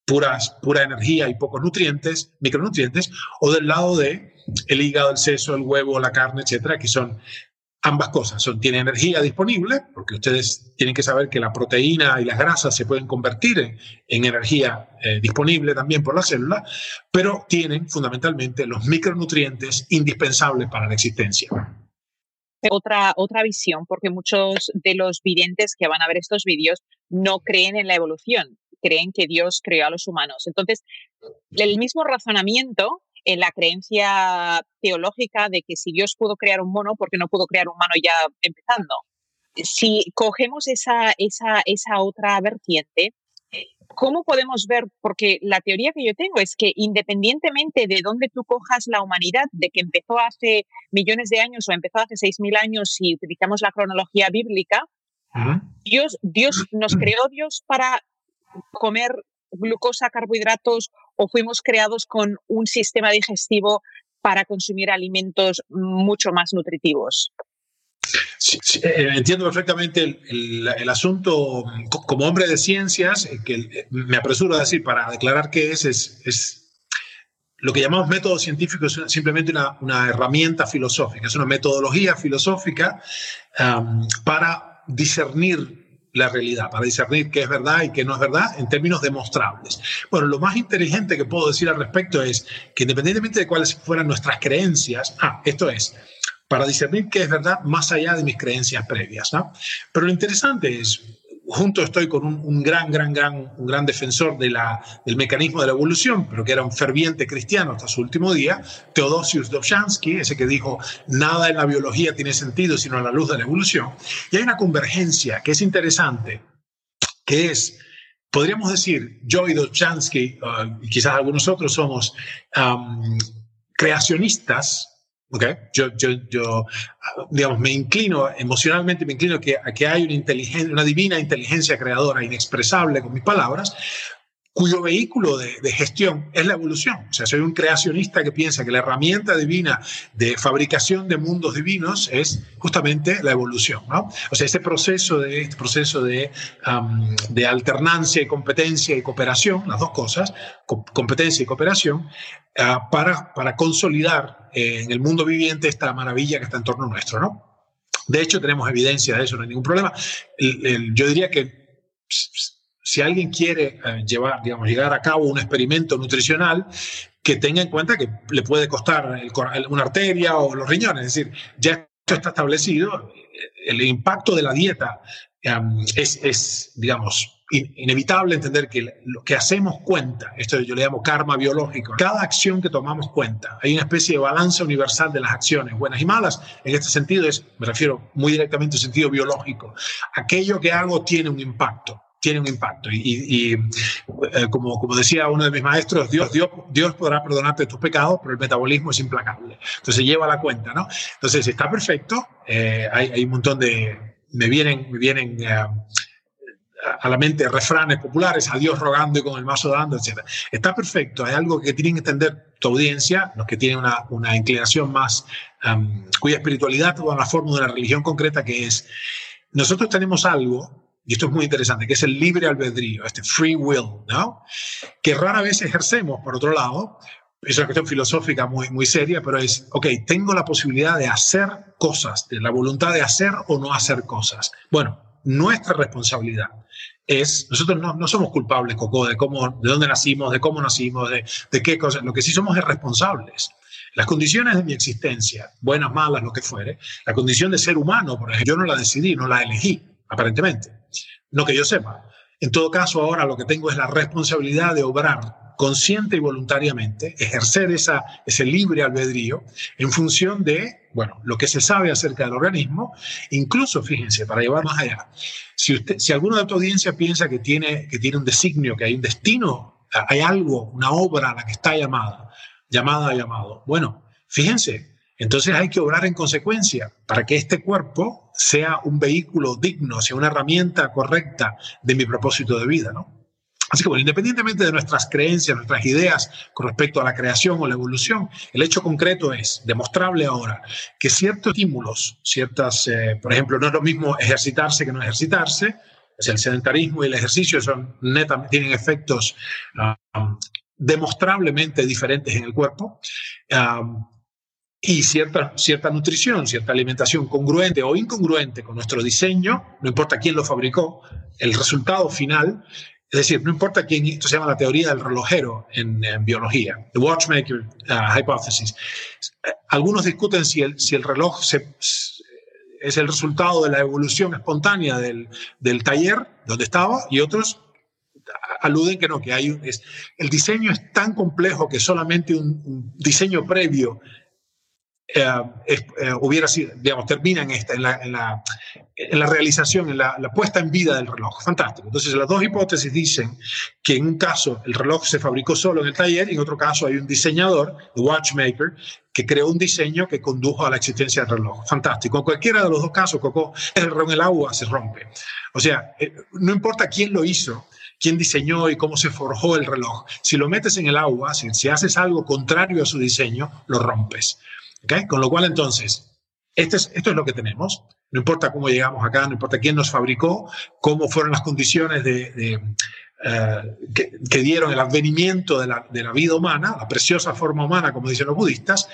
puras, pura energía y pocos nutrientes, micronutrientes, o del lado de el hígado, el seso, el huevo, la carne, etcétera, que son ambas cosas. Son, tiene energía disponible, porque ustedes tienen que saber que la proteína y las grasas se pueden convertir en, energía eh, disponible también por la célula, pero tienen fundamentalmente los micronutrientes indispensables para la existencia. Otra, otra visión, porque muchos de los videntes que van a ver estos vídeos no creen en la evolución, creen que Dios creó a los humanos. Entonces, el mismo razonamiento en la creencia teológica de que si Dios pudo crear un mono, ¿por qué no pudo crear un humano ya empezando? Si cogemos esa, esa, esa otra vertiente, ¿cómo podemos ver? Porque la teoría que yo tengo es que independientemente de dónde tú cojas la humanidad, de que empezó hace millones de años o empezó hace seis mil años, si utilizamos la cronología bíblica, Dios, Dios nos creó Dios para comer glucosa, carbohidratos o fuimos creados con un sistema digestivo para consumir alimentos mucho más nutritivos. Eh, entiendo perfectamente el, asunto como hombre de ciencias, eh, que eh, me apresuro a decir para declarar qué es, es, lo que llamamos método científico es simplemente una, herramienta filosófica, es una metodología filosófica para discernir la realidad, para discernir qué es verdad y qué no es verdad en términos demostrables. Bueno, lo más inteligente que puedo decir al respecto es que independientemente de cuáles fueran nuestras creencias, ah, esto es, para discernir qué es verdad más allá de mis creencias previas, ¿no? Pero lo interesante es, junto estoy con un, gran, gran, gran, un gran defensor del mecanismo de la evolución, pero que era un ferviente cristiano hasta su último día, Teodosius Dobzhansky, ese que dijo, nada en la biología tiene sentido sino a la luz de la evolución. Y hay una convergencia que es interesante, que es, podríamos decir, yo y Dobzhansky, uh, y quizás algunos otros somos creacionistas, Okay. Yo, yo, yo, digamos, me inclino, emocionalmente me inclino que, a que hay una, inteligencia, una divina inteligencia creadora inexpresable con mis palabras, cuyo vehículo de, gestión es la evolución. O sea, soy un creacionista que piensa que la herramienta divina de fabricación de mundos divinos es justamente la evolución. ¿no? O sea, este proceso de, este proceso de, de alternancia y competencia y cooperación, las dos cosas, competencia y cooperación, ah, para, para consolidar eh, en el mundo viviente esta maravilla que está en torno nuestro. ¿no? De hecho, tenemos evidencia de eso, no hay ningún problema. yo diría que si alguien quiere eh, llevar, digamos, llegar a cabo un experimento nutricional, que tenga en cuenta que le puede costar una arteria o los riñones. Es decir, ya esto está establecido. El impacto de la dieta em, es, es, digamos, inevitable entender que lo que hacemos cuenta, esto yo le llamo karma biológico, cada acción que tomamos cuenta, hay una especie de balance universal de las acciones, buenas y malas, en este sentido es, me refiero muy directamente en sentido biológico, aquello que hago tiene un impacto, tiene un impacto. Y, eh, como, como decía uno de mis maestros, Dios, Dios, Dios podrá perdonarte tus pecados, pero el metabolismo es implacable. Entonces lleva la cuenta, ¿no? Entonces está perfecto, eh, hay, hay, un montón de... Me vienen, me vienen eh, a la mente refranes populares, a Dios rogando y con el mazo dando, etc. Está perfecto, hay algo que tienen que entender tu audiencia, los que tienen una, una inclinación más, um, cuya espiritualidad toma la forma de una religión concreta, que es, nosotros tenemos algo, y esto es muy interesante, que es el libre albedrío, este free will, ¿no? Que rara vez ejercemos, por otro lado, es una cuestión filosófica muy, muy seria, pero es, ok, tengo la posibilidad de hacer cosas, de la voluntad de hacer o no hacer cosas. Bueno, nuestra responsabilidad es, nosotros no, no, somos culpables, Coco, de cómo, de dónde nacimos, de cómo nacimos, de, de qué cosas. Lo que sí somos es responsables. Las condiciones de mi existencia, buenas, malas, lo que fuere, la condición de ser humano, por ejemplo, yo no la decidí, no la elegí, aparentemente. No que yo sepa. En todo caso, ahora lo que tengo es la responsabilidad de obrar consciente y voluntariamente, ejercer ese libre albedrío en función de, bueno, lo que se sabe acerca del organismo, incluso, fíjense, para llevar más allá, si, usted, si alguno de tu audiencia piensa que tiene, que tiene un designio, que hay un destino, hay algo, una obra a la que está llamada, llamada, llamado, bueno, fíjense, entonces hay que obrar en consecuencia para que este cuerpo sea un vehículo digno, sea una herramienta correcta de mi propósito de vida, ¿no? Así que, independientemente de nuestras creencias, nuestras ideas con respecto a la creación o la evolución, el hecho concreto es demostrable ahora que ciertos estímulos, ciertas, eh, por ejemplo, no es lo mismo ejercitarse que no ejercitarse, es el sedentarismo y el ejercicio son netamente, tienen efectos demostrablemente diferentes en el cuerpo. Y cierta, cierta nutrición, cierta alimentación congruente o incongruente con nuestro diseño, no importa quién lo fabricó, el resultado final es decir, no importa quién, esto se llama la teoría del relojero en, biología, the watchmaker hypothesis. Algunos discuten si el, si el reloj es el resultado de la evolución espontánea del, del taller donde estaba y otros aluden que no, que hay un, es, el diseño es tan complejo que solamente un diseño previo eh, eh, hubiera sido, digamos, termina en, esta, en, la, en, la, en la realización, en la, puesta en vida del reloj. Fantástico. Entonces, las dos hipótesis dicen que en un caso el reloj se fabricó solo en el taller y en otro caso hay un diseñador, the watchmaker, que creó un diseño que condujo a la existencia del reloj. Fantástico. En cualquiera de los dos casos, Coco, el en el agua se rompe. O sea, eh, no importa quién lo hizo, quién diseñó y cómo se forjó el reloj. Si lo metes en el agua, si, si haces algo contrario a su diseño, lo rompes. Con lo cual, entonces, es, esto es lo que tenemos. No importa cómo llegamos acá, no importa quién nos fabricó, cómo fueron las condiciones de, eh, que, dieron el advenimiento de la, vida humana, la preciosa forma humana, como dicen los budistas,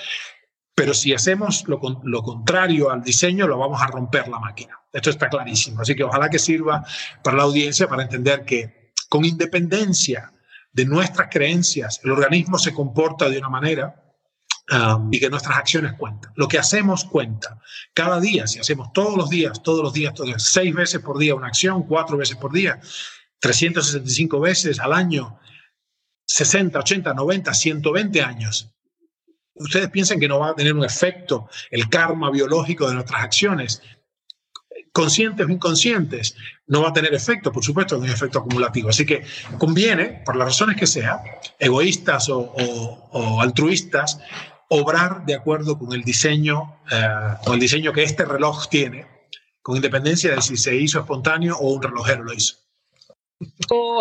pero si hacemos lo, contrario al diseño, lo vamos a romper la máquina. Esto está clarísimo. Así que ojalá que sirva para la audiencia para entender que con independencia de nuestras creencias, el organismo se comporta de una manera Um, y que nuestras acciones cuentan. Lo que hacemos cuenta. Cada día, si hacemos todos los días, todos los días, todos los seis veces por día una acción, cuatro veces por día, 365 veces al año, 60, 80, 90, 120 años. Ustedes piensan que no va a tener un efecto el karma biológico de nuestras acciones, conscientes o inconscientes, no va a tener efecto, por supuesto, un efecto acumulativo. Así que conviene, por las razones que sea, egoístas o, o altruistas, obrar de acuerdo con el diseño, eh, con el diseño que este reloj tiene, con independencia de si se hizo espontáneo o un relojero lo hizo.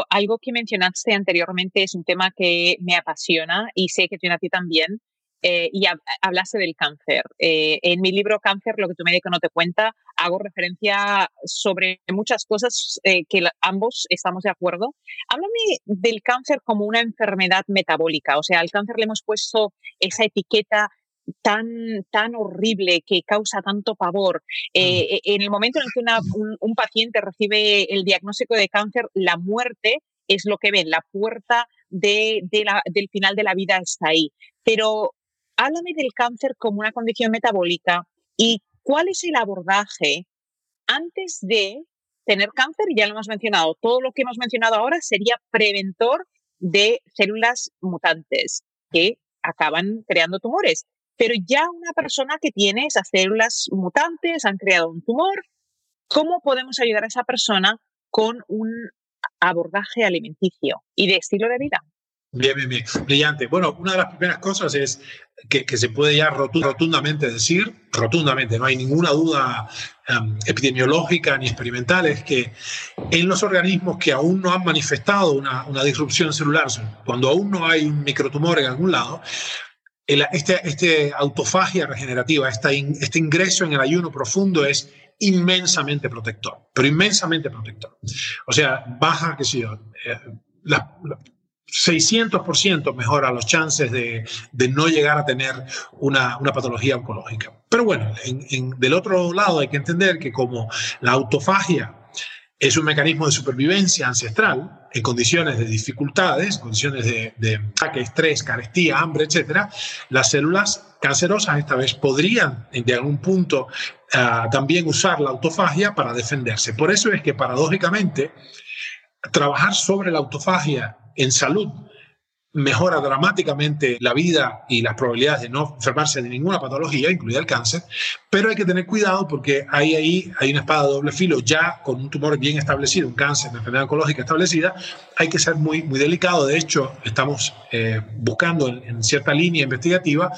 algo que mencionaste anteriormente es un tema que me apasiona y sé que tiene a ti también, eh, y hablaste del cáncer. Eh, en mi libro Cáncer, lo que tu médico no te cuenta, hago referencia sobre muchas cosas eh, que ambos estamos de acuerdo. Háblame del cáncer como una enfermedad metabólica, o sea, al cáncer le hemos puesto esa etiqueta tan, tan horrible que causa tanto pavor. Eh, mm. en el momento en el que un, paciente recibe el diagnóstico de cáncer, la muerte es lo que ven, la puerta de, del final de la vida está ahí. Pero háblame del cáncer como una condición metabólica y cuál es el abordaje antes de tener cáncer, ya lo hemos mencionado, todo lo que hemos mencionado ahora sería preventor de células mutantes que acaban creando tumores. Pero ya una persona que tiene esas células mutantes, han creado un tumor, ¿cómo podemos ayudar a esa persona con un abordaje alimenticio y de estilo de vida? Bien, bien, bien. Brillante. Bueno, una de las primeras cosas es que, se puede ya rotundamente decir, rotundamente, no hay ninguna duda em, epidemiológica ni experimental, es que en los organismos que aún no han manifestado una, una disrupción celular, cuando aún no hay un microtumor en algún lado, este, este, autofagia regenerativa, este ingreso en el ayuno profundo es inmensamente protector, pero inmensamente protector. O sea, baja, qué sé yo, eh, 600% mejora los chances de, no llegar a tener una, patología oncológica. Pero bueno, del otro lado hay que entender que como la autofagia es un mecanismo de supervivencia ancestral en condiciones de dificultades, condiciones de, de estrés, carestía, hambre, etc., las células cancerosas esta vez podrían de algún punto ah, también usar la autofagia para defenderse. Por eso es que paradójicamente trabajar sobre la autofagia en salud mejora dramáticamente la vida y las probabilidades de no enfermarse de ninguna patología, incluida el cáncer, pero hay que tener cuidado porque hay ahí hay una espada de doble filo, ya con un tumor bien establecido, un cáncer, una enfermedad oncológica establecida, hay que ser muy, muy delicado. De hecho, estamos eh, buscando en, cierta línea investigativa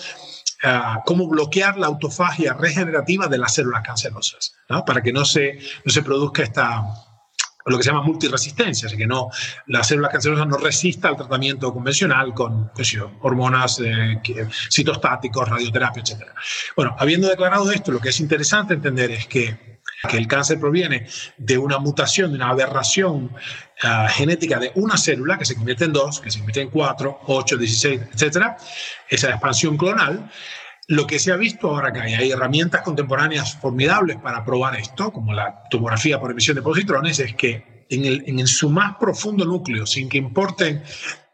ah, cómo bloquear la autofagia regenerativa de las células cancerosas, para que no se, no se produzca esta lo que se llama multiresistencia, así que no, la célula cancerosa no resista al tratamiento convencional con hormonas eh, citostáticos, radioterapia, etc. Bueno, habiendo declarado esto, lo que es interesante entender es que, que el cáncer proviene de una mutación, de una aberración ah, genética de una célula que se convierte en dos, que se convierte en cuatro, ocho, dieciséis, etc. Esa expansión clonal lo que se ha visto ahora que hay, herramientas contemporáneas formidables para probar esto, como la tomografía por emisión de positrones, es que en su más profundo núcleo, sin que importen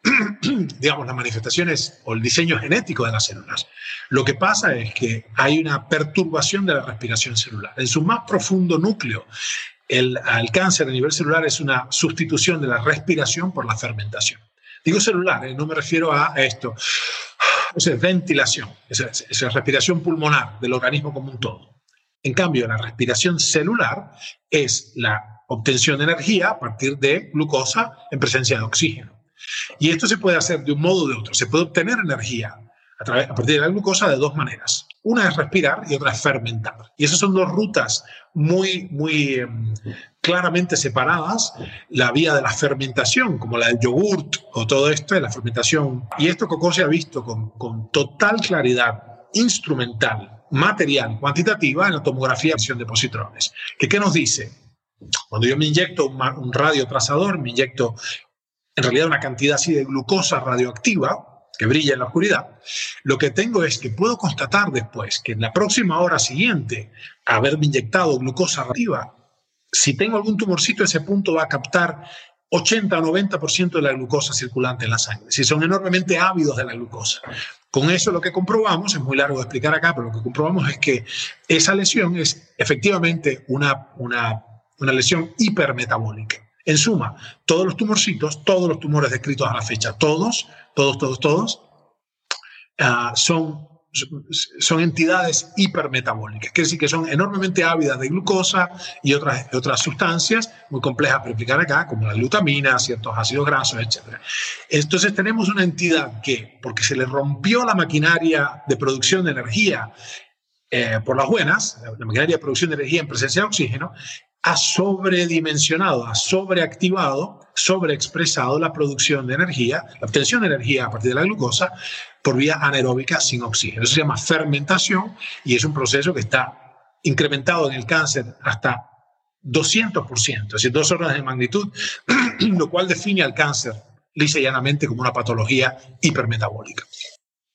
<clears throat> digamos, las manifestaciones o el diseño genético de las células. Lo que pasa es que hay una perturbación de la respiración celular. En su más profundo núcleo, el, el cáncer a nivel celular es una sustitución de la respiración por la fermentación. Digo celular, ¿eh? no me refiero a esto es ventilación, es, respiración pulmonar del organismo como un todo. En cambio, la respiración celular es la obtención de energía a partir de glucosa en presencia de oxígeno. Y esto se puede hacer de un modo o de otro. Se puede obtener energía a, a partir de la glucosa de dos maneras. Una es respirar y otra es fermentar. Y esas son dos rutas muy, muy em, claramente separadas. La vía de la fermentación, como la del yogurt o todo esto, de la fermentación. Y esto Coco se ha visto con, total claridad instrumental, material, cuantitativa en la tomografía de de positrones. ¿Qué, ¿Qué nos dice? Cuando yo me inyecto un, un radiotrazador, me inyecto en realidad una cantidad así de glucosa radioactiva, que brilla en la oscuridad, lo que tengo es que puedo constatar después que en la próxima hora siguiente haberme inyectado glucosa reactiva, si tengo algún tumorcito, ese punto va a captar 80 o 90% de la glucosa circulante en la sangre, si son enormemente ávidos de la glucosa. Con eso lo que comprobamos, es muy largo de explicar acá, pero lo que comprobamos es que esa lesión es efectivamente una, una, una lesión hipermetabólica. En suma, todos los tumorcitos, todos los tumores descritos a la fecha, todos, todos, todos, todos, ah, son, son entidades hipermetabólicas, quiere decir que son enormemente ávidas de glucosa y otras, otras sustancias muy complejas para explicar acá, como la glutamina, ciertos ácidos grasos, etc. Entonces tenemos una entidad que, porque se le rompió la maquinaria de producción de energía eh, por las buenas, la maquinaria de producción de energía en presencia de oxígeno, ha sobredimensionado, ha sobreactivado, sobreexpresado la producción de energía, la obtención de energía a partir de la glucosa por vía anaeróbica sin oxígeno. Eso se llama fermentación y es un proceso que está incrementado en el cáncer hasta 200%, es decir, dos órdenes de magnitud, <clears throat> lo cual define al cáncer lisa y llanamente como una patología hipermetabólica.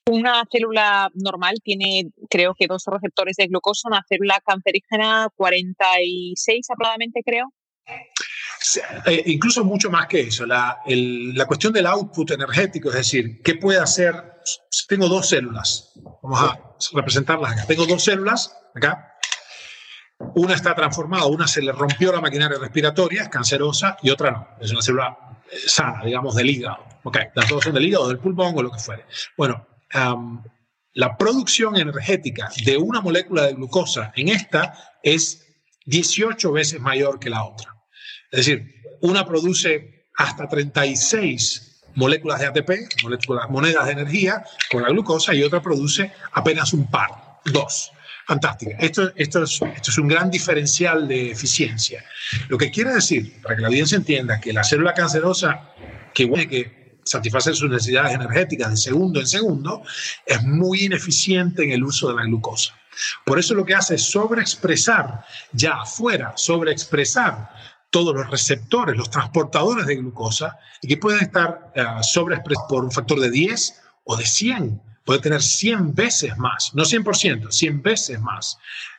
Una célula normal tiene, creo que dos receptores de glucosa, una célula cancerígena 46 aproximadamente, creo. Eh, incluso mucho más que eso, la, cuestión del output energético, es decir, ¿qué puede hacer? Tengo dos células, vamos a representarlas acá. Tengo dos células acá. Una está transformada, una se le rompió la maquinaria respiratoria, es cancerosa, y otra no, es una célula eh, sana, digamos, del hígado. Okay, las dos son del hígado, del pulmón o lo que fuere. Bueno, la producción energética de una molécula de glucosa en esta es 18 veces mayor que la otra. Es decir, una produce hasta 36 moléculas de ATP, moléculas, monedas de energía con la glucosa y otra produce apenas un par, dos. Fantástica. Esto, esto, es, esto es un gran diferencial de eficiencia. Lo que quiere decir, para que la audiencia entienda, que la célula cancerosa que tiene que satisfacer sus necesidades energéticas de segundo en segundo, es muy ineficiente en el uso de la glucosa. Por eso lo que hace es sobreexpresar ya afuera, sobreexpresar todos los receptores, los transportadores de glucosa, y que pueden estar uh, sobreexpresados por un factor de 10 o de 100 puede tener 100 veces más, no 100%, 100 veces más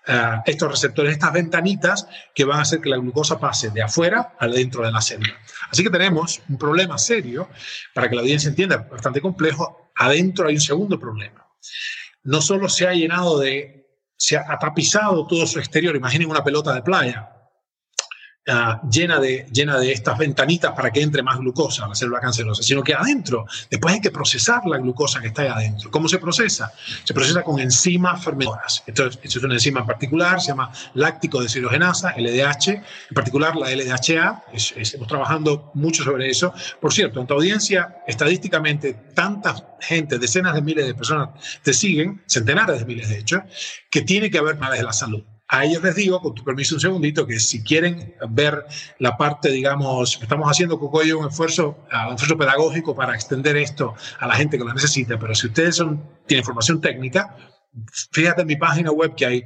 uh, estos receptores, estas ventanitas que van a hacer que la glucosa pase de afuera al dentro de la célula. Así que tenemos un problema serio, para que la audiencia entienda, bastante complejo. Adentro hay un segundo problema. No solo se ha llenado de, se ha tapizado todo su exterior, imaginen una pelota de playa, Ah, llena, de, llena de estas ventanitas para que entre más glucosa a la célula cancerosa, sino que adentro, después hay que procesar la glucosa que está ahí adentro. ¿Cómo se procesa? Se procesa con enzimas fermentadoras. Esto, es una enzima en particular, se llama láctico deshidrogenasa, LDH, en particular la LDHA, estamos trabajando mucho sobre eso. Por cierto, en tu audiencia, estadísticamente, tanta gente, decenas de miles de personas te siguen, centenares de miles de hecho, que tiene que haber más de la salud. A ellos les digo, con tu permiso un segundito, que si quieren ver la parte, digamos, estamos haciendo Cocoyo un esfuerzo, un esfuerzo pedagógico para extender esto a la gente que lo necesita, pero si ustedes son, tienen formación técnica, fíjate en mi página web que hay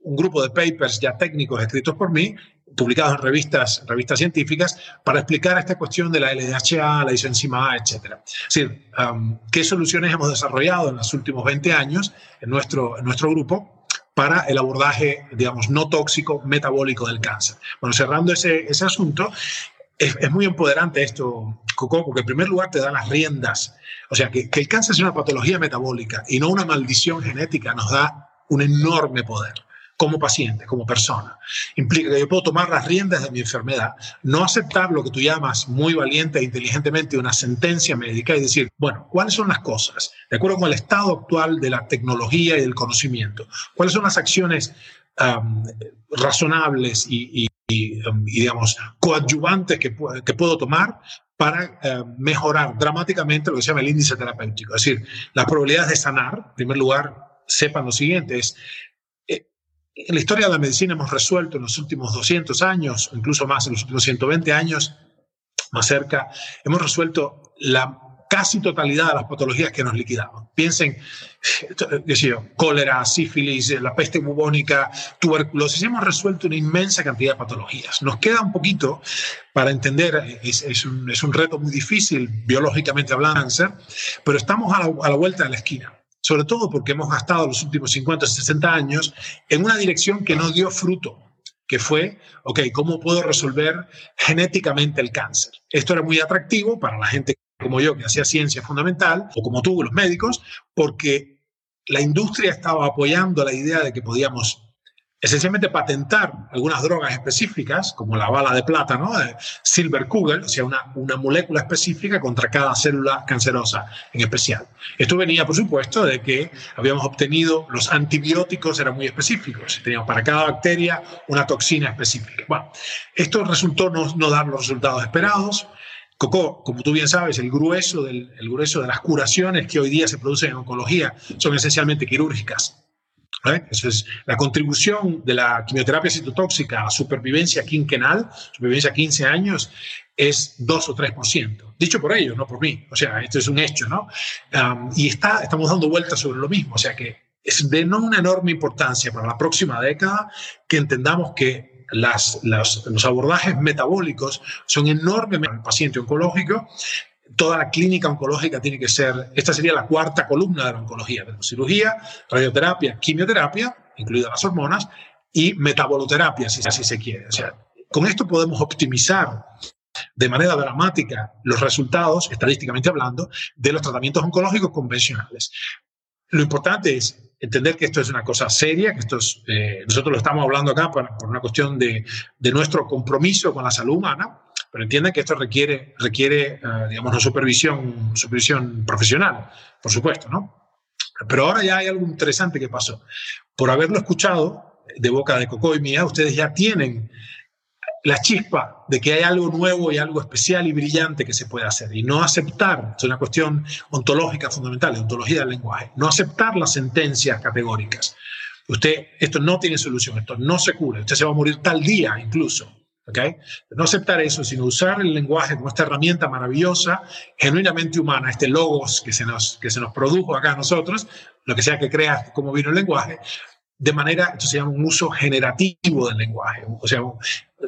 un grupo de papers ya técnicos escritos por mí, publicados en revistas, revistas científicas, para explicar esta cuestión de la LDHA, la isoenzima A, etc. Es decir, um, qué soluciones hemos desarrollado en los últimos 20 años en nuestro, en nuestro grupo para el abordaje, digamos, no tóxico metabólico del cáncer. Bueno, cerrando ese, ese asunto, es, es, muy empoderante esto, Coco, porque en primer lugar te da las riendas. O sea, que, que el cáncer es una patología metabólica y no una maldición genética nos da un enorme poder como paciente, como persona. Implica que yo puedo tomar las riendas de mi enfermedad, no aceptar lo que tú llamas muy valiente e inteligentemente una sentencia médica y decir, bueno, ¿cuáles son las cosas? De acuerdo con el estado actual de la tecnología y del conocimiento, ¿cuáles son las acciones um, razonables y, um, y, digamos, coadyuvantes que, que puedo tomar para uh, mejorar dramáticamente lo que se llama el índice terapéutico? Es decir, las probabilidades de sanar, en primer lugar, sepan lo siguiente, es en la historia de la medicina hemos resuelto en los últimos 200 años, incluso más en los últimos 120 años, más cerca, hemos resuelto la casi totalidad de las patologías que nos liquidaban. Piensen, decía, cólera, sífilis, la peste bubónica, tuberculosis, hemos resuelto una inmensa cantidad de patologías. Nos queda un poquito para entender, es, un, es un, reto muy difícil biológicamente hablando, pero estamos a la vuelta de la esquina sobre todo porque hemos gastado los últimos 50 o 60 años en una dirección que no dio fruto, que fue, ok, ¿cómo puedo resolver genéticamente el cáncer? Esto era muy atractivo para la gente como yo que hacía ciencia fundamental, o como tú, los médicos, porque la industria estaba apoyando la idea de que podíamos esencialmente patentar algunas drogas específicas, como la bala de plata, ¿no? Silver Kugel, o sea, una, una molécula específica contra cada célula cancerosa en especial. Esto venía, por supuesto, de que habíamos obtenido, los antibióticos eran muy específicos, teníamos para cada bacteria una toxina específica. Bueno, esto resultó no, no dar los resultados esperados. Coco, como tú bien sabes, el grueso, del, el grueso de las curaciones que hoy día se producen en oncología son esencialmente quirúrgicas. Eso es la contribución de la quimioterapia citotóxica a supervivencia quinquenal, supervivencia 15 años, es 2 o 3%. Dicho por ellos, no por mí. O sea, esto es un hecho, ¿no? y está, estamos dando vueltas sobre lo mismo. O sea que es de no una enorme importancia para la próxima década que entendamos que las, las, los abordajes metabólicos son enormes para el paciente oncológico toda la clínica oncológica tiene que ser, esta sería la cuarta columna de la oncología, cirugía, radioterapia, quimioterapia, incluidas las hormonas, y metaboloterapia, si así se quiere. O sea, con esto podemos optimizar de manera dramática los resultados, estadísticamente hablando, de los tratamientos oncológicos convencionales. Lo importante es entender que esto es una cosa seria, que esto es, eh, nosotros lo estamos hablando acá por, una cuestión de, nuestro compromiso con la salud humana, pero entiendan que esto requiere, requiere eh, digamos, una supervisión, supervisión profesional, por supuesto, ¿no? Pero ahora ya hay algo interesante que pasó. Por haberlo escuchado de boca de Coco y mía, ustedes ya tienen la chispa de que hay algo nuevo y algo especial y brillante que se puede hacer. Y no aceptar, es una cuestión ontológica fundamental, de ontología del lenguaje, no aceptar las sentencias categóricas. Usted, esto no tiene solución, esto no se cura, usted se va a morir tal día incluso. ¿Okay? No aceptar eso, sino usar el lenguaje como esta herramienta maravillosa, genuinamente humana, este logos que se nos, que se nos produjo acá a nosotros, lo que sea que crea cómo vino el lenguaje, de manera, esto se llama un uso generativo del lenguaje. O sea,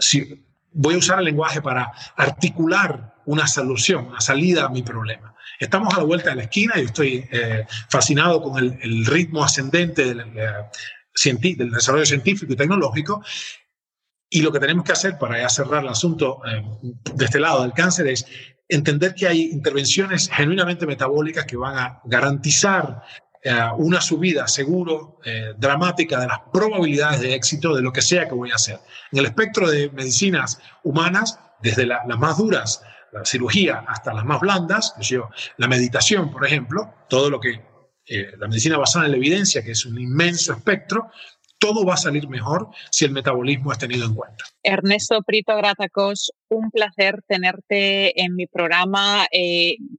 si voy a usar el lenguaje para articular una solución, una salida a mi problema. Estamos a la vuelta de la esquina y estoy eh, fascinado con el, ritmo ascendente eh, del, desarrollo científico y tecnológico. Y lo que tenemos que hacer para cerrar el asunto eh, de este lado del cáncer es entender que hay intervenciones genuinamente metabólicas que van a garantizar eh, una subida seguro, eh, dramática de las probabilidades de éxito de lo que sea que voy a hacer. En el espectro de medicinas humanas, desde las más duras, la cirugía, hasta las más blandas, yo, la meditación, por ejemplo, todo lo que la medicina basada en la evidencia, que es un inmenso espectro, todo va a salir mejor si el metabolismo es tenido en cuenta. Ernesto Prito Gratacos, un placer tenerte en mi programa.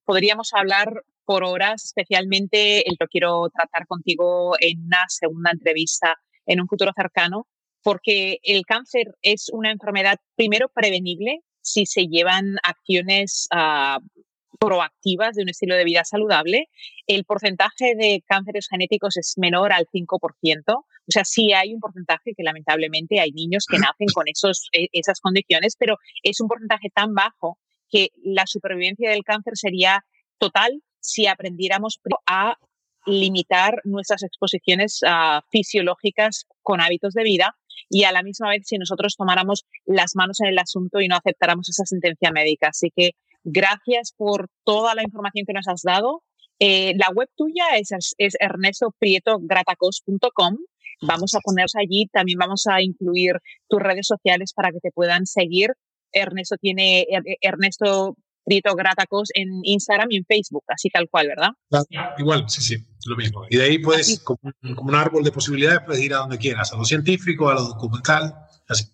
podríamos hablar por horas, especialmente el que quiero tratar contigo en una segunda entrevista en un futuro cercano, porque el cáncer es una enfermedad primero prevenible si se llevan acciones ah, proactivas de un estilo de vida saludable. El porcentaje de cánceres genéticos es menor al 5%. O sea, sí hay un porcentaje que lamentablemente hay niños que nacen con esos, e, esas condiciones, pero es un porcentaje tan bajo que la supervivencia del cáncer sería total si aprendiéramos a limitar nuestras exposiciones ah, fisiológicas con hábitos de vida y a la misma vez si nosotros tomáramos las manos en el asunto y no aceptáramos esa sentencia médica. Así que gracias por toda la información que nos has dado. Eh, la web tuya es, es ernestoprietogratacos.com. Vamos a ponerse allí. También vamos a incluir tus redes sociales para que te puedan seguir. Ernesto tiene Ernesto Prieto Gratacos en Instagram y en Facebook, así tal cual, ¿verdad? igual, sí, sí, lo mismo. Y de ahí puedes, como, un árbol de posibilidades, puedes ir a donde quieras, a lo científico, a lo documental, así.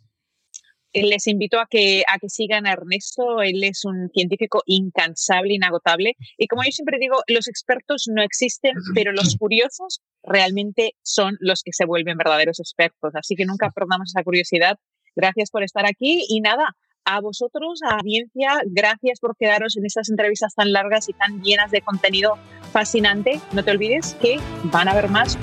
Les invito a que, a que sigan a Ernesto, él es un científico incansable, inagotable. Y como yo siempre digo, los expertos no existen, pero los <laughs> curiosos realmente son los que se vuelven verdaderos expertos. Así que nunca perdamos esa curiosidad. Gracias por estar aquí y nada, a vosotros, a audiencia, gracias por quedaros en estas entrevistas tan largas y tan llenas de contenido fascinante. No te olvides que van a haber más